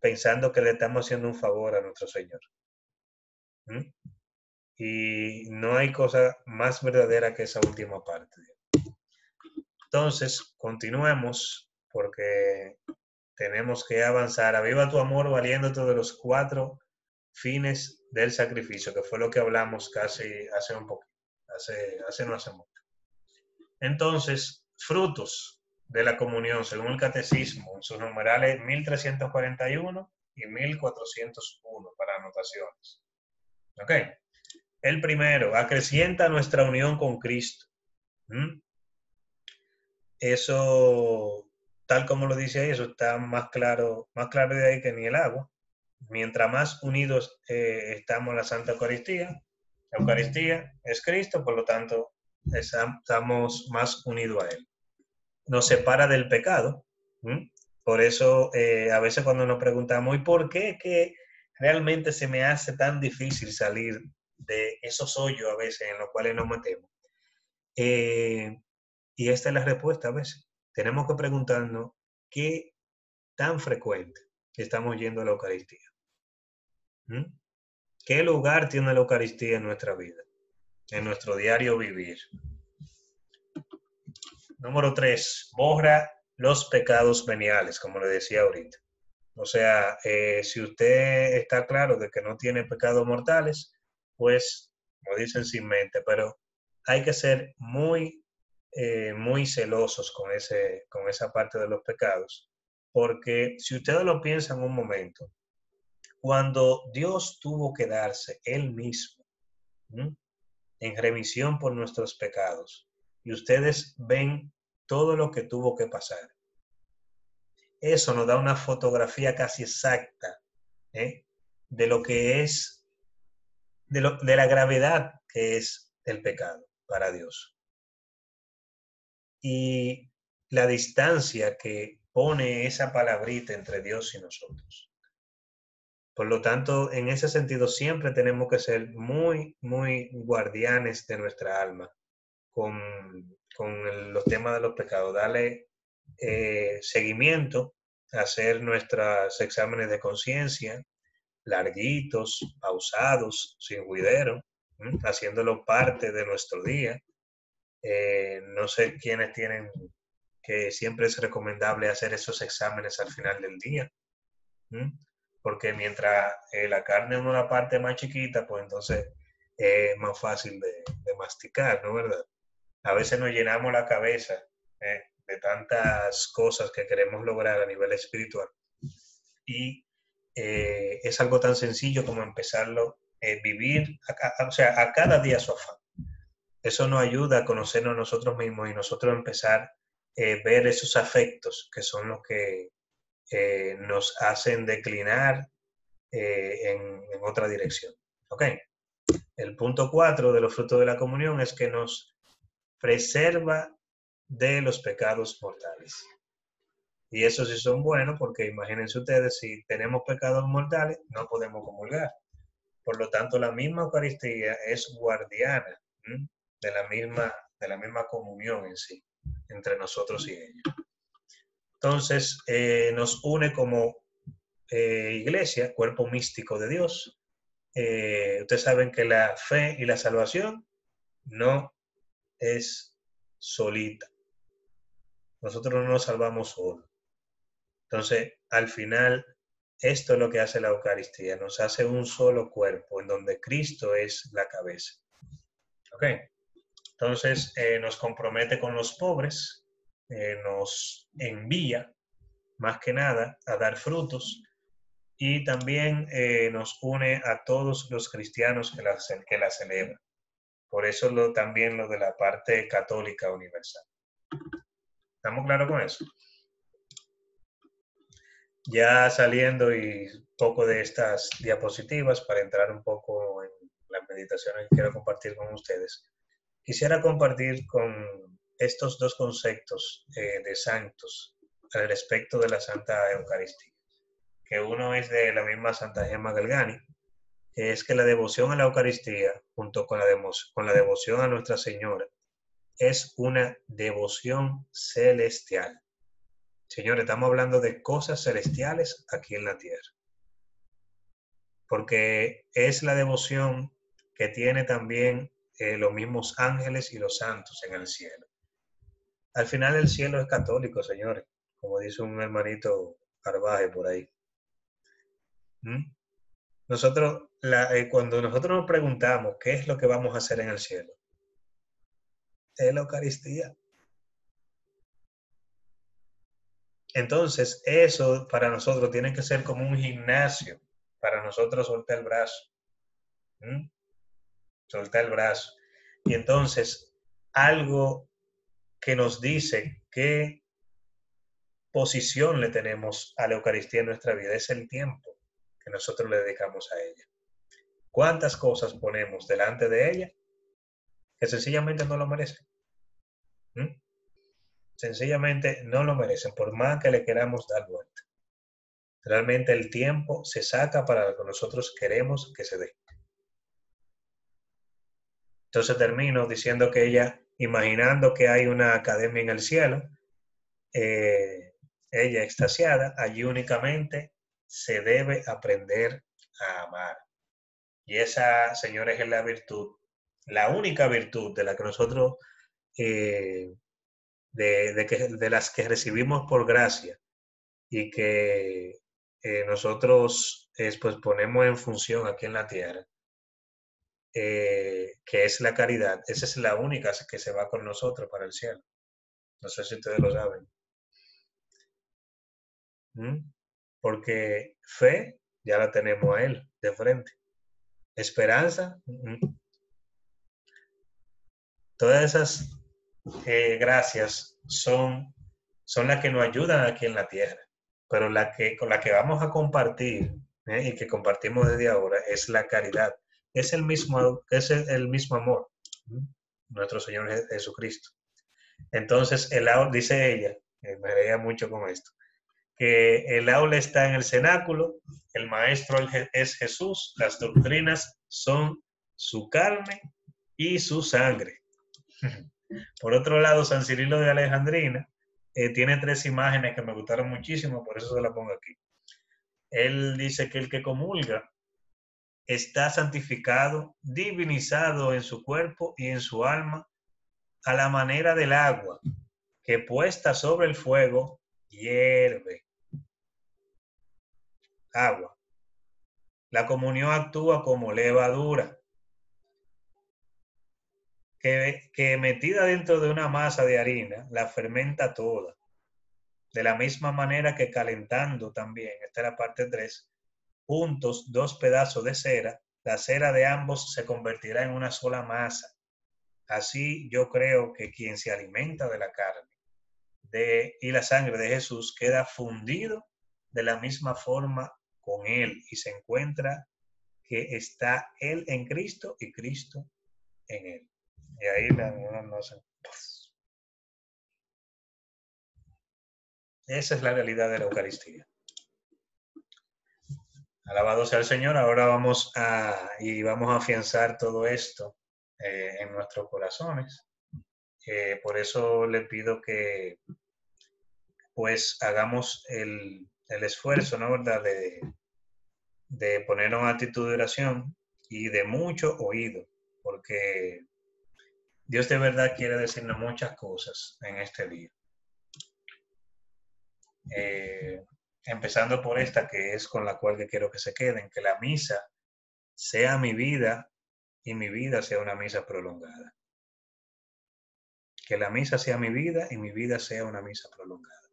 pensando que le estamos haciendo un favor a nuestro Señor. Y no hay cosa más verdadera que esa última parte. Entonces, continuemos porque tenemos que avanzar. Aviva tu amor valiéndote de los cuatro fines del sacrificio, que fue lo que hablamos casi hace un poco, hace, hace no hace mucho. Entonces, frutos de la comunión, según el catecismo, en sus numerales 1341 y 1401 para anotaciones. ¿Ok? El primero, acrecienta nuestra unión con Cristo. ¿Mm? Eso, tal como lo dice ahí, eso está más claro, más claro de ahí que ni el agua. Mientras más unidos eh, estamos en la Santa Eucaristía, la Eucaristía es Cristo, por lo tanto, estamos más unidos a Él nos separa del pecado. Por eso eh, a veces cuando nos preguntamos, ¿y por qué que realmente se me hace tan difícil salir de esos hoyos a veces en los cuales nos metemos? Eh, y esta es la respuesta a veces. Tenemos que preguntarnos qué tan frecuente estamos yendo a la Eucaristía. ¿Qué lugar tiene la Eucaristía en nuestra vida, en nuestro diario vivir? Número tres, borra los pecados veniales, como le decía ahorita. O sea, eh, si usted está claro de que no tiene pecados mortales, pues, como dicen sin mente, pero hay que ser muy, eh, muy celosos con, ese, con esa parte de los pecados, porque si ustedes lo piensan un momento, cuando Dios tuvo que darse Él mismo en remisión por nuestros pecados, y ustedes ven todo lo que tuvo que pasar. Eso nos da una fotografía casi exacta ¿eh? de lo que es, de, la gravedad que es el pecado para Dios. Y la distancia que pone esa palabrita entre Dios y nosotros. Por lo tanto, en ese sentido, siempre tenemos que ser muy, muy guardianes de nuestra alma, con, los temas de los pecados, darle eh, seguimiento, hacer nuestros exámenes de conciencia, larguitos, pausados, sin ruidero, haciéndolo parte de nuestro día. Eh, no sé quiénes tienen que siempre es recomendable hacer esos exámenes al final del día, porque mientras eh, la carne es una parte más chiquita, pues entonces es más fácil de, de masticar, ¿no verdad? a veces nos llenamos la cabeza eh, de tantas cosas que queremos lograr a nivel espiritual. Y eh, es algo tan sencillo como empezarlo eh, vivir, o sea, a cada día su afán. Eso nos ayuda a conocernos nosotros mismos y nosotros empezar a eh, ver esos afectos que son los que eh, nos hacen declinar en, otra dirección. ¿Ok? El punto cuatro de los frutos de la comunión es que nos preserva de los pecados mortales. Y eso sí son buenos porque imagínense ustedes, si tenemos pecados mortales, no podemos comulgar. Por lo tanto, la misma Eucaristía es guardiana de la misma, de la misma comunión en sí, entre nosotros y ellos. Entonces, eh, nos une como eh, iglesia, cuerpo místico de Dios. Eh, ustedes saben que la fe y la salvación no es solita. Nosotros no nos salvamos solos. Entonces, al final, esto es lo que hace la Eucaristía, nos hace un solo cuerpo en donde Cristo es la cabeza. ¿Ok? Entonces, eh, nos compromete con los pobres, eh, nos envía, más que nada, a dar frutos y también eh, nos une a todos los cristianos que la, que la celebran. Por eso lo, también lo de la parte católica universal. ¿Estamos claros con eso? Ya saliendo y poco de estas diapositivas para entrar un poco en las meditaciones que quiero compartir con ustedes, quisiera compartir con estos dos conceptos eh, de santos al respecto de la Santa Eucaristía, que uno es de la misma Santa Gemma Galgani, que es que la devoción a la Eucaristía, junto con la, con la devoción a Nuestra Señora, es una devoción celestial. Señores, estamos hablando de cosas celestiales aquí en la tierra. Porque es la devoción que tiene también eh, los mismos ángeles y los santos en el cielo. Al final el cielo es católico, señores, como dice un hermanito Carvaje por ahí. ¿Mm? Nosotros, eh, cuando nosotros nos preguntamos qué es lo que vamos a hacer en el cielo, es la Eucaristía. Entonces, eso para nosotros tiene que ser como un gimnasio, para nosotros soltar el brazo. Soltar el brazo. Y entonces, algo que nos dice qué posición le tenemos a la Eucaristía en nuestra vida es el tiempo que nosotros le dedicamos a ella. ¿Cuántas cosas ponemos delante de ella que sencillamente no lo merecen? Sencillamente no lo merecen, por más que le queramos dar vuelta. Realmente el tiempo se saca para lo que nosotros queremos que se dé. Entonces termino diciendo que ella, imaginando que hay una academia en el cielo, eh, ella extasiada, allí únicamente se debe aprender a amar. Y esa, señores, es la virtud, la única virtud de la que nosotros eh, de, que, de las que recibimos por gracia y que eh, nosotros pues, ponemos en función aquí en la tierra, eh, que es la caridad, esa es la única que se va con nosotros para el cielo. No sé si ustedes lo saben. ¿Mm? Porque fe ya la tenemos a Él de frente. Esperanza. Todas esas eh, gracias son, son las que nos ayudan aquí en la tierra, pero la que, con la que vamos a compartir ¿eh? y que compartimos desde ahora es la caridad. Es el mismo, es el, mismo amor, nuestro Señor Jesucristo. Entonces, el dice ella, me reía mucho con esto, que el aula está en el cenáculo, el maestro es Jesús, las doctrinas son su carne y su sangre. Por otro lado, San Cirilo de Alejandrina eh, tiene tres imágenes que me gustaron muchísimo, por eso se las pongo aquí. Él dice que el que comulga está santificado, divinizado en su cuerpo y en su alma a la manera del agua que puesta sobre el fuego hierve. Agua. La comunión actúa como levadura que, metida dentro de una masa de harina, la fermenta toda. De la misma manera que calentando también, esta es la parte 3, juntos dos pedazos de cera la cera de ambos se convertirá en una sola masa. Así yo creo que quien se alimenta de la carne de, y la sangre de Jesús queda fundido de la misma forma con Él y se encuentra que está Él en Cristo y Cristo en Él. Y ahí la, no se, Esa es la realidad de la Eucaristía. Alabado sea el Señor. Ahora vamos a y vamos a afianzar todo esto eh, en nuestros corazones. Eh, por eso le pido que pues hagamos el, esfuerzo, ¿no? ¿Verdad? De, de ponernos en actitud de oración y de mucho oído, porque Dios de verdad quiere decirnos muchas cosas en este día. Eh, empezando por esta que es con la cual que quiero que se queden, que la misa sea mi vida y mi vida sea una misa prolongada. Que la misa sea mi vida y mi vida sea una misa prolongada.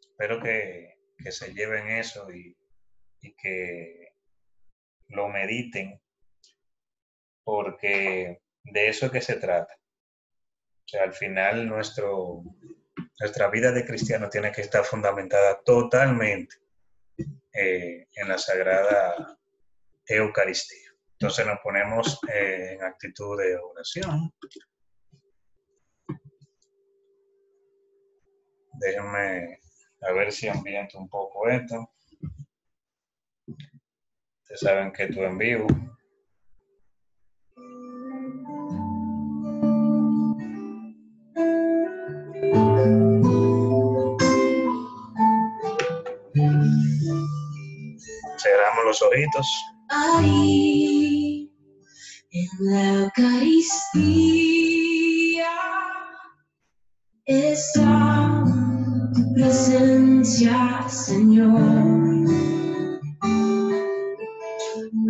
Espero que, se lleven eso y que lo mediten, porque de eso es que se trata. O sea, al final nuestro, nuestra vida de cristiano tiene que estar fundamentada totalmente eh, en la Sagrada Eucaristía. Entonces nos ponemos eh, en actitud de oración. Déjenme a ver si ambiento un poco esto. Ustedes saben que tú en vivo. Cerramos los ojitos. Ahí, en la Eucaristía, esa tu presencia, Señor.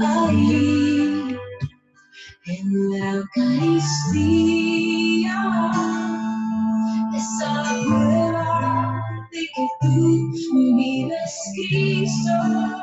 Ahí, en la Eucaristía, esa prueba de que tú vives, Cristo.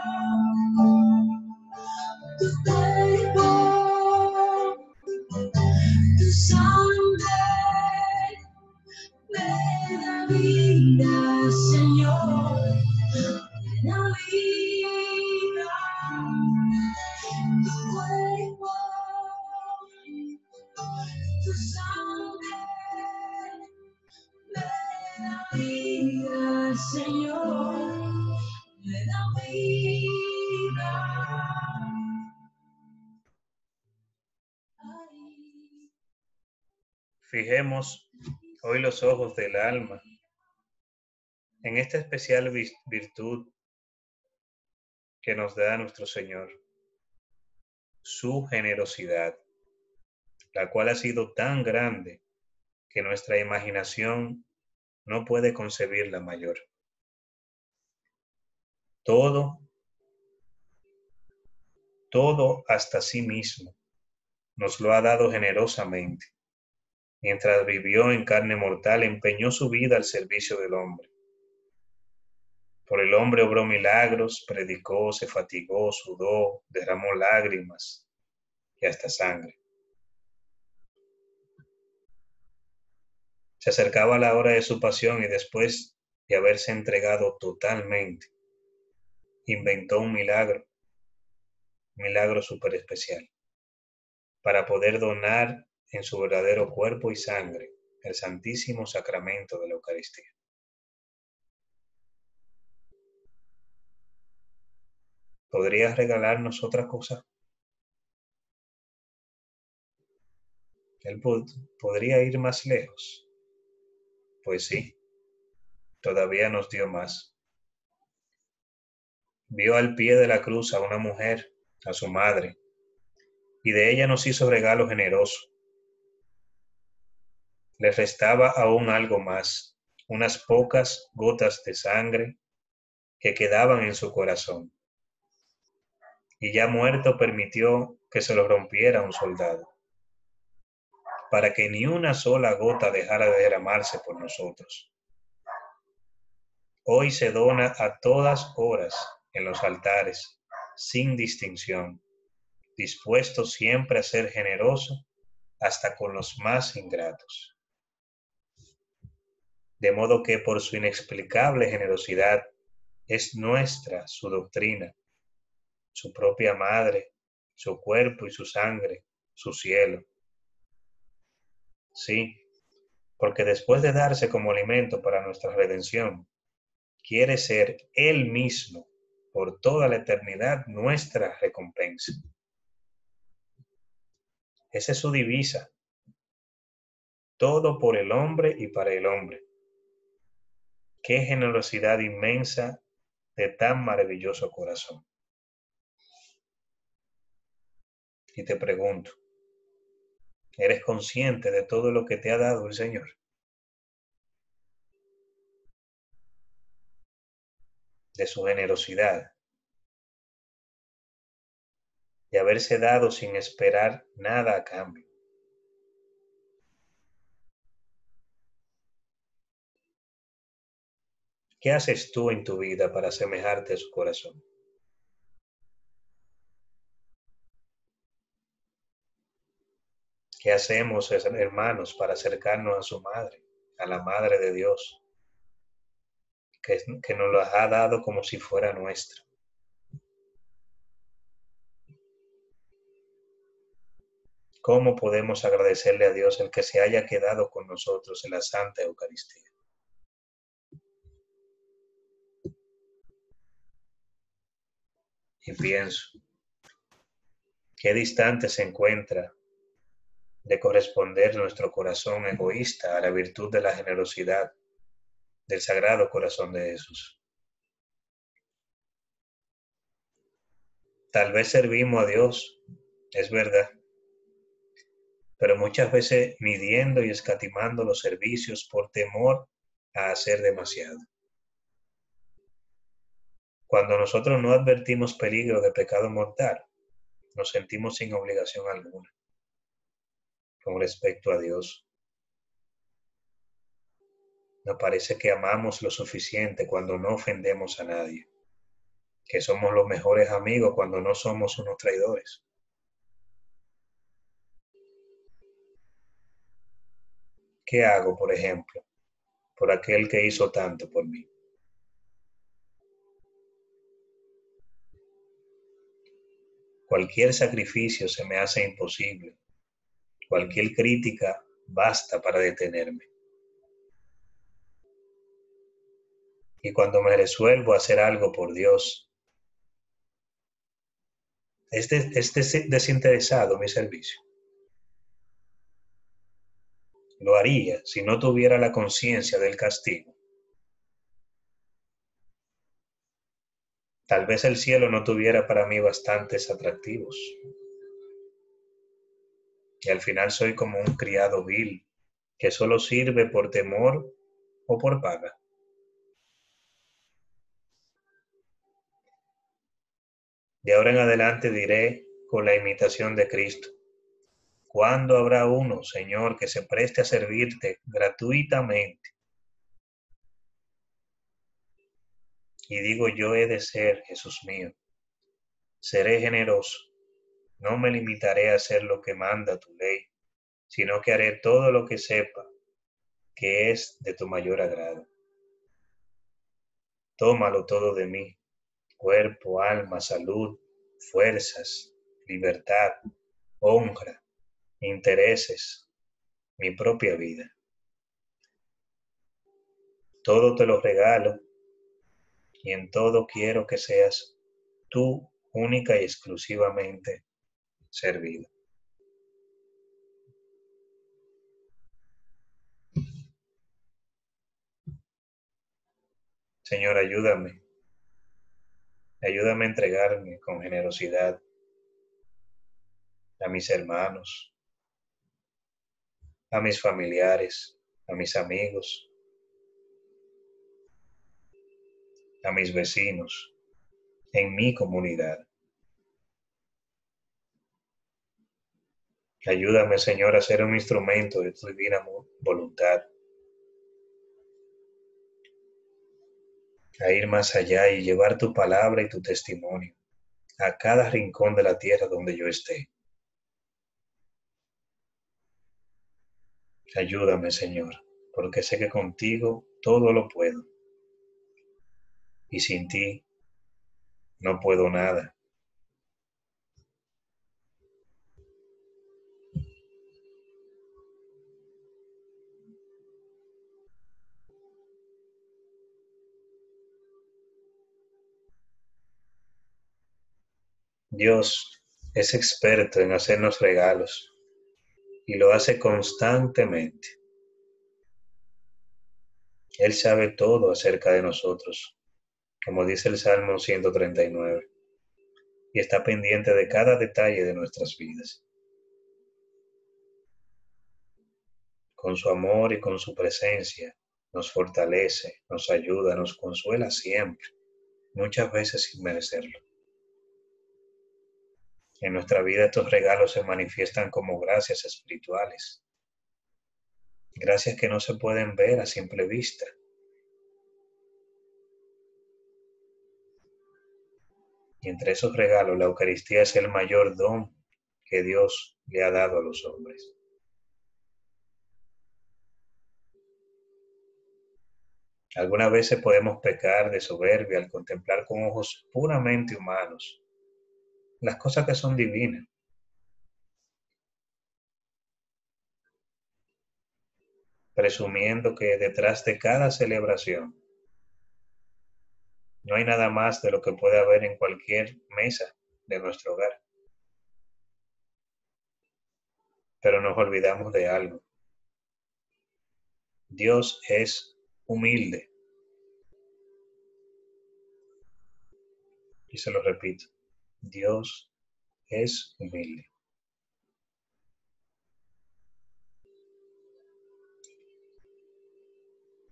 Fijemos hoy los ojos del alma en esta especial virtud que nos da nuestro Señor, su generosidad, la cual ha sido tan grande que nuestra imaginación no puede concebirla mayor. Todo, todo hasta sí mismo, nos lo ha dado generosamente. Mientras vivió en carne mortal, empeñó su vida al servicio del hombre. Por el hombre obró milagros, predicó, se fatigó, sudó, derramó lágrimas y hasta sangre. Se acercaba la hora de su pasión y después de haberse entregado totalmente, inventó un milagro, un milagro súper especial, para poder donar en su verdadero cuerpo y sangre el santísimo sacramento de la Eucaristía. ¿Podrías regalarnos otra cosa? Él pod- podría ir más lejos. Pues sí, todavía nos dio más. Vio al pie de la cruz a una mujer, a su madre, y de ella nos hizo regalo generoso. Le restaba aún algo más, unas pocas gotas de sangre que quedaban en su corazón. Y ya muerto permitió que se lo rompiera un soldado, para que ni una sola gota dejara de derramarse por nosotros. Hoy se dona a todas horas en los altares, sin distinción, dispuesto siempre a ser generoso hasta con los más ingratos. De modo que por su inexplicable generosidad es nuestra su doctrina, su propia madre, su cuerpo y su sangre, su cielo. Sí, porque después de darse como alimento para nuestra redención, quiere ser Él mismo por toda la eternidad nuestra recompensa. Esa es su divisa. Todo por el hombre y para el hombre. Qué generosidad inmensa de tan maravilloso corazón. Y te pregunto, ¿eres consciente de todo lo que te ha dado el Señor? De su generosidad, de haberse dado sin esperar nada a cambio. ¿Qué haces tú en tu vida para asemejarte a su corazón? ¿Qué hacemos, hermanos, para acercarnos a su madre, a la madre de Dios, que, que nos lo ha dado como si fuera nuestra? ¿Cómo podemos agradecerle a Dios el que se haya quedado con nosotros en la Santa Eucaristía? Y pienso, qué distante se encuentra de corresponder nuestro corazón egoísta a la virtud de la generosidad del Sagrado Corazón de Jesús. Tal vez servimos a Dios, es verdad, pero muchas veces midiendo y escatimando los servicios por temor a hacer demasiado. Cuando nosotros no advertimos peligro de pecado mortal, nos sentimos sin obligación alguna con respecto a Dios. Nos parece que amamos lo suficiente cuando no ofendemos a nadie, que somos los mejores amigos cuando no somos unos traidores. ¿Qué hago, por ejemplo, por aquel que hizo tanto por mí? Cualquier sacrificio se me hace imposible Cualquier crítica basta para detenerme. Y cuando me resuelvo a hacer algo por Dios, es, desinteresado mi servicio. Lo haría si no tuviera la conciencia del castigo. Tal vez el cielo no tuviera para mí bastantes atractivos y al final soy como un criado vil que solo sirve por temor o por paga. De ahora en adelante diré con la imitación de Cristo, ¿cuándo habrá uno, Señor, que se preste a servirte gratuitamente? Y digo, yo he de ser, Jesús mío, seré generoso no me limitaré a hacer lo que manda tu ley, sino que haré todo lo que sepa que es de tu mayor agrado. Tómalo todo de mí, cuerpo, alma, salud, fuerzas, libertad, honra, intereses, mi propia vida. Todo te lo regalo y en todo quiero que seas tú única y exclusivamente servido. Señor, ayúdame. Ayúdame a entregarme con generosidad a mis hermanos, a mis familiares, a mis amigos, a mis vecinos, en mi comunidad. Ayúdame, Señor, a ser un instrumento de tu divina voluntad. A ir más allá y llevar tu palabra y tu testimonio a cada rincón de la tierra donde yo esté. Ayúdame, Señor, porque sé que contigo todo lo puedo. Y sin ti no puedo nada. Dios es experto en hacernos regalos y lo hace constantemente. Él sabe todo acerca de nosotros, como dice el Salmo 139, y está pendiente de cada detalle de nuestras vidas. Con su amor y con su presencia nos fortalece, nos ayuda, nos consuela siempre, muchas veces sin merecerlo. En nuestra vida estos regalos se manifiestan como gracias espirituales. Gracias que no se pueden ver a simple vista. Y entre esos regalos la Eucaristía es el mayor don que Dios le ha dado a los hombres. Algunas veces podemos pecar de soberbia al contemplar con ojos puramente humanos las cosas que son divinas. Presumiendo que detrás de cada celebración no hay nada más de lo que puede haber en cualquier mesa de nuestro hogar. Pero nos olvidamos de algo. Dios es humilde. Y se lo repito. Dios es humilde.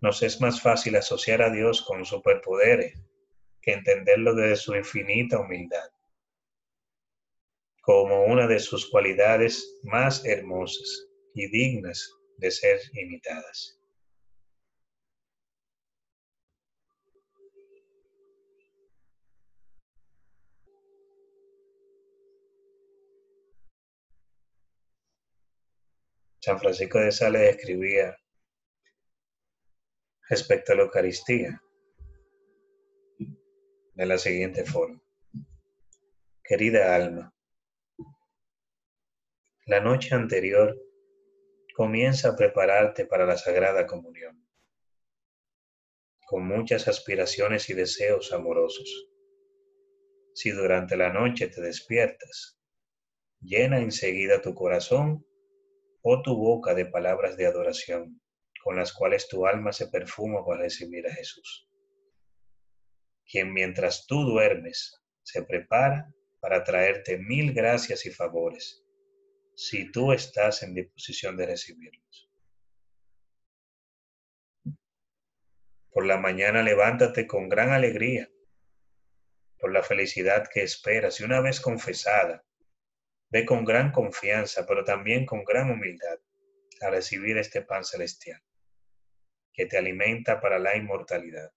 Nos es más fácil asociar a Dios con superpoderes que entenderlo desde su infinita humildad, como una de sus cualidades más hermosas y dignas de ser imitadas. San Francisco de Sales escribía respecto a la Eucaristía de la siguiente forma. Querida alma, la noche anterior comienza a prepararte para la Sagrada Comunión, con muchas aspiraciones y deseos amorosos. Si durante la noche te despiertas, llena enseguida tu corazón o tu boca de palabras de adoración, con las cuales tu alma se perfuma para recibir a Jesús, quien mientras tú duermes se prepara para traerte mil gracias y favores, si tú estás en disposición de recibirlos. Por la mañana levántate con gran alegría, por la felicidad que esperas y una vez confesada, Ve con gran confianza, pero también con gran humildad a recibir este pan celestial que te alimenta para la inmortalidad.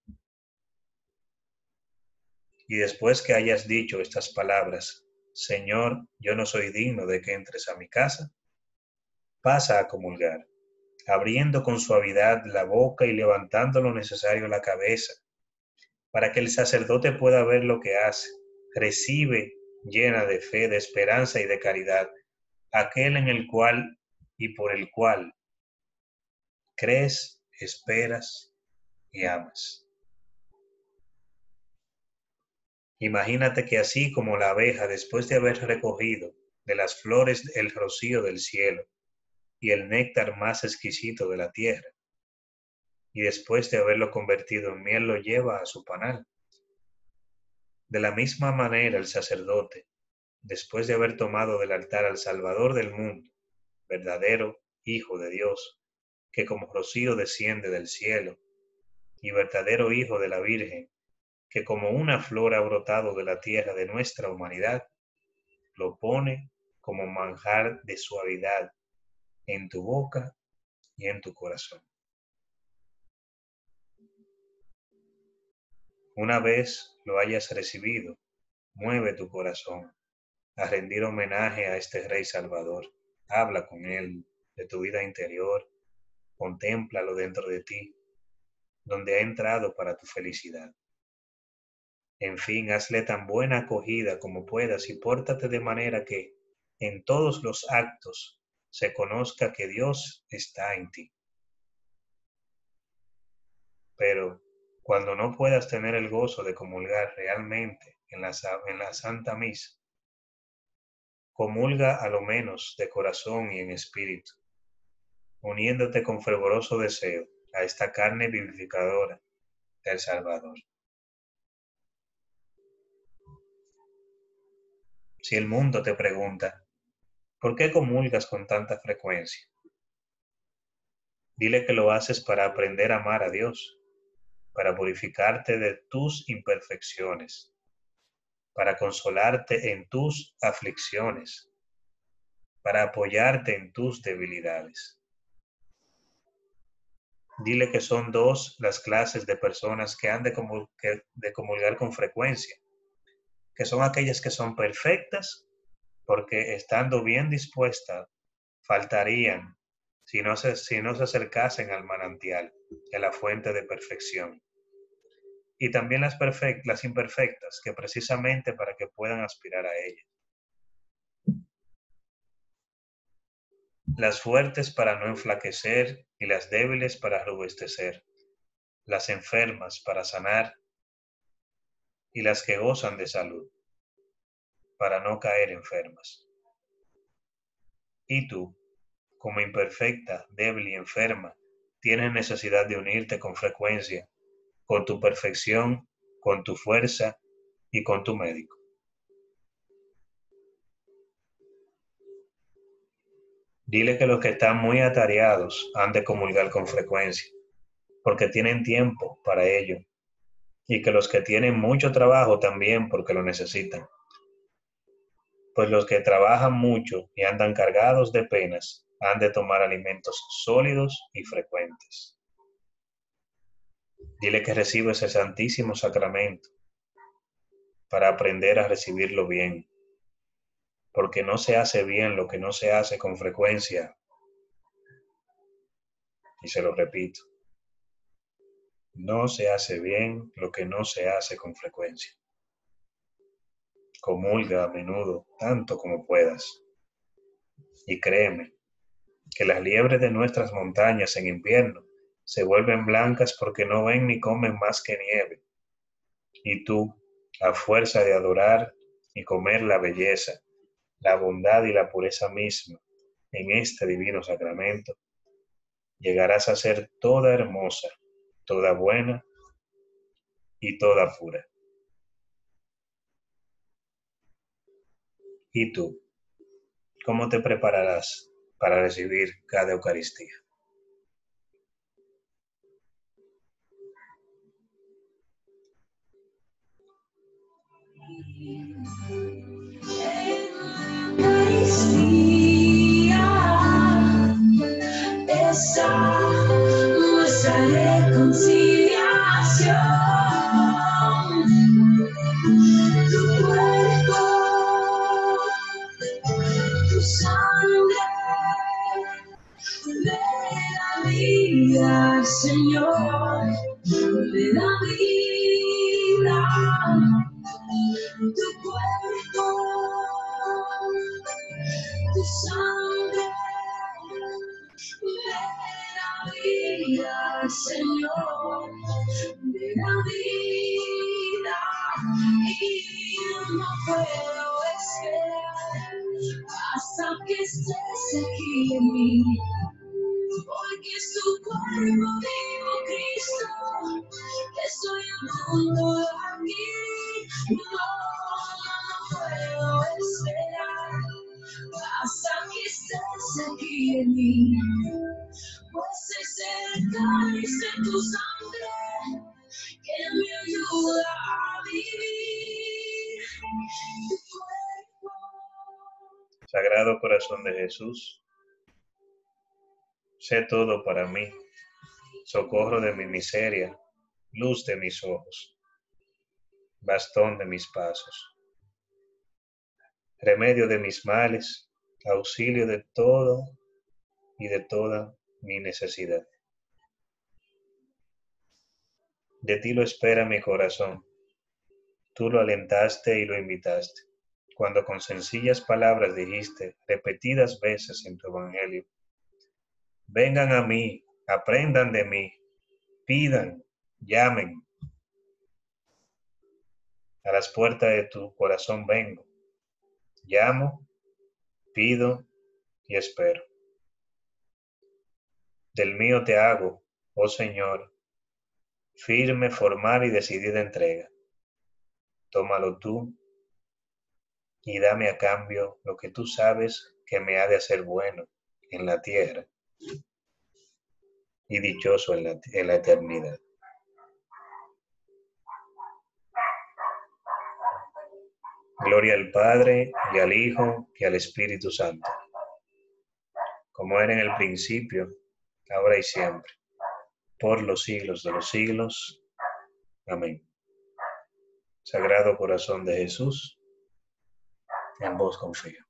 Y después que hayas dicho estas palabras, Señor, yo no soy digno de que entres a mi casa, pasa a comulgar, abriendo con suavidad la boca y levantando lo necesario la cabeza, para que el sacerdote pueda ver lo que hace. Recibe llena de fe, de esperanza y de caridad, aquel en el cual y por el cual crees, esperas y amas. Imagínate que así como la abeja, después de haber recogido de las flores el rocío del cielo y el néctar más exquisito de la tierra, y después de haberlo convertido en miel lo lleva a su panal, de la misma manera el sacerdote, después de haber tomado del altar al Salvador del mundo, verdadero Hijo de Dios, que como rocío desciende del cielo, y verdadero Hijo de la Virgen, que como una flor ha brotado de la tierra de nuestra humanidad, lo pone como manjar de suavidad en tu boca y en tu corazón. Una vez lo hayas recibido, mueve tu corazón a rendir homenaje a este Rey Salvador. Habla con Él de tu vida interior, contémplalo dentro de ti, donde ha entrado para tu felicidad. En fin, hazle tan buena acogida como puedas y pórtate de manera que en todos los actos se conozca que Dios está en ti. Pero cuando no puedas tener el gozo de comulgar realmente en la, en la Santa Misa, comulga a lo menos de corazón y en espíritu, uniéndote con fervoroso deseo a esta carne vivificadora del Salvador. Si el mundo te pregunta, ¿por qué comulgas con tanta frecuencia? Dile que lo haces para aprender a amar a Dios, para purificarte de tus imperfecciones, para consolarte en tus aflicciones, para apoyarte en tus debilidades. Dile que son dos las clases de personas que han de, comulgar con frecuencia que son aquellas que son perfectas, porque estando bien dispuestas, faltarían si no se, si no se acercasen al manantial, a la fuente de perfección. Y también las, las imperfectas, que precisamente para que puedan aspirar a ella. Las fuertes para no enflaquecer y las débiles para robustecer. Las enfermas para sanar y las que gozan de salud, para no caer enfermas. Y tú, como imperfecta, débil y enferma, tienes necesidad de unirte con frecuencia con tu perfección, con tu fuerza y con tu médico. Dile que los que están muy atareados han de comulgar con frecuencia, porque tienen tiempo para ello y que los que tienen mucho trabajo también porque lo necesitan. Pues los que trabajan mucho y andan cargados de penas han de tomar alimentos sólidos y frecuentes. Dile que recibe ese santísimo sacramento para aprender a recibirlo bien, porque no se hace bien lo que no se hace con frecuencia. Y se lo repito, no se hace bien lo que no se hace con frecuencia. Comulga a menudo, tanto como puedas. Y créeme, que las liebres de nuestras montañas en invierno se vuelven blancas porque no ven ni comen más que nieve. Y tú, a fuerza de adorar y comer la belleza, la bondad y la pureza misma en este divino sacramento, llegarás a ser toda hermosa toda buena y toda pura. ¿Y tú? ¿Cómo te prepararás para recibir cada Eucaristía? nuestra reconciliación. Corazón de Jesús, sé todo para mí, socorro de mi miseria, luz de mis ojos, bastón de mis pasos, remedio de mis males, auxilio de todo y de toda mi necesidad. De ti lo espera mi corazón. Tú lo alentaste y lo invitaste, cuando con sencillas palabras dijiste repetidas veces en tu evangelio, vengan a mí, aprendan de mí, pidan, llamen. A las puertas de tu corazón vengo, llamo, pido y espero. Del mío te hago, oh Señor, firme, formal y decidida entrega. Tómalo tú y dame a cambio lo que tú sabes que me ha de hacer bueno en la tierra y dichoso en la, eternidad. Gloria al Padre y al Hijo y al Espíritu Santo, como era en el principio, ahora y siempre, por los siglos de los siglos. Amén. Sagrado Corazón de Jesús, and both going for you.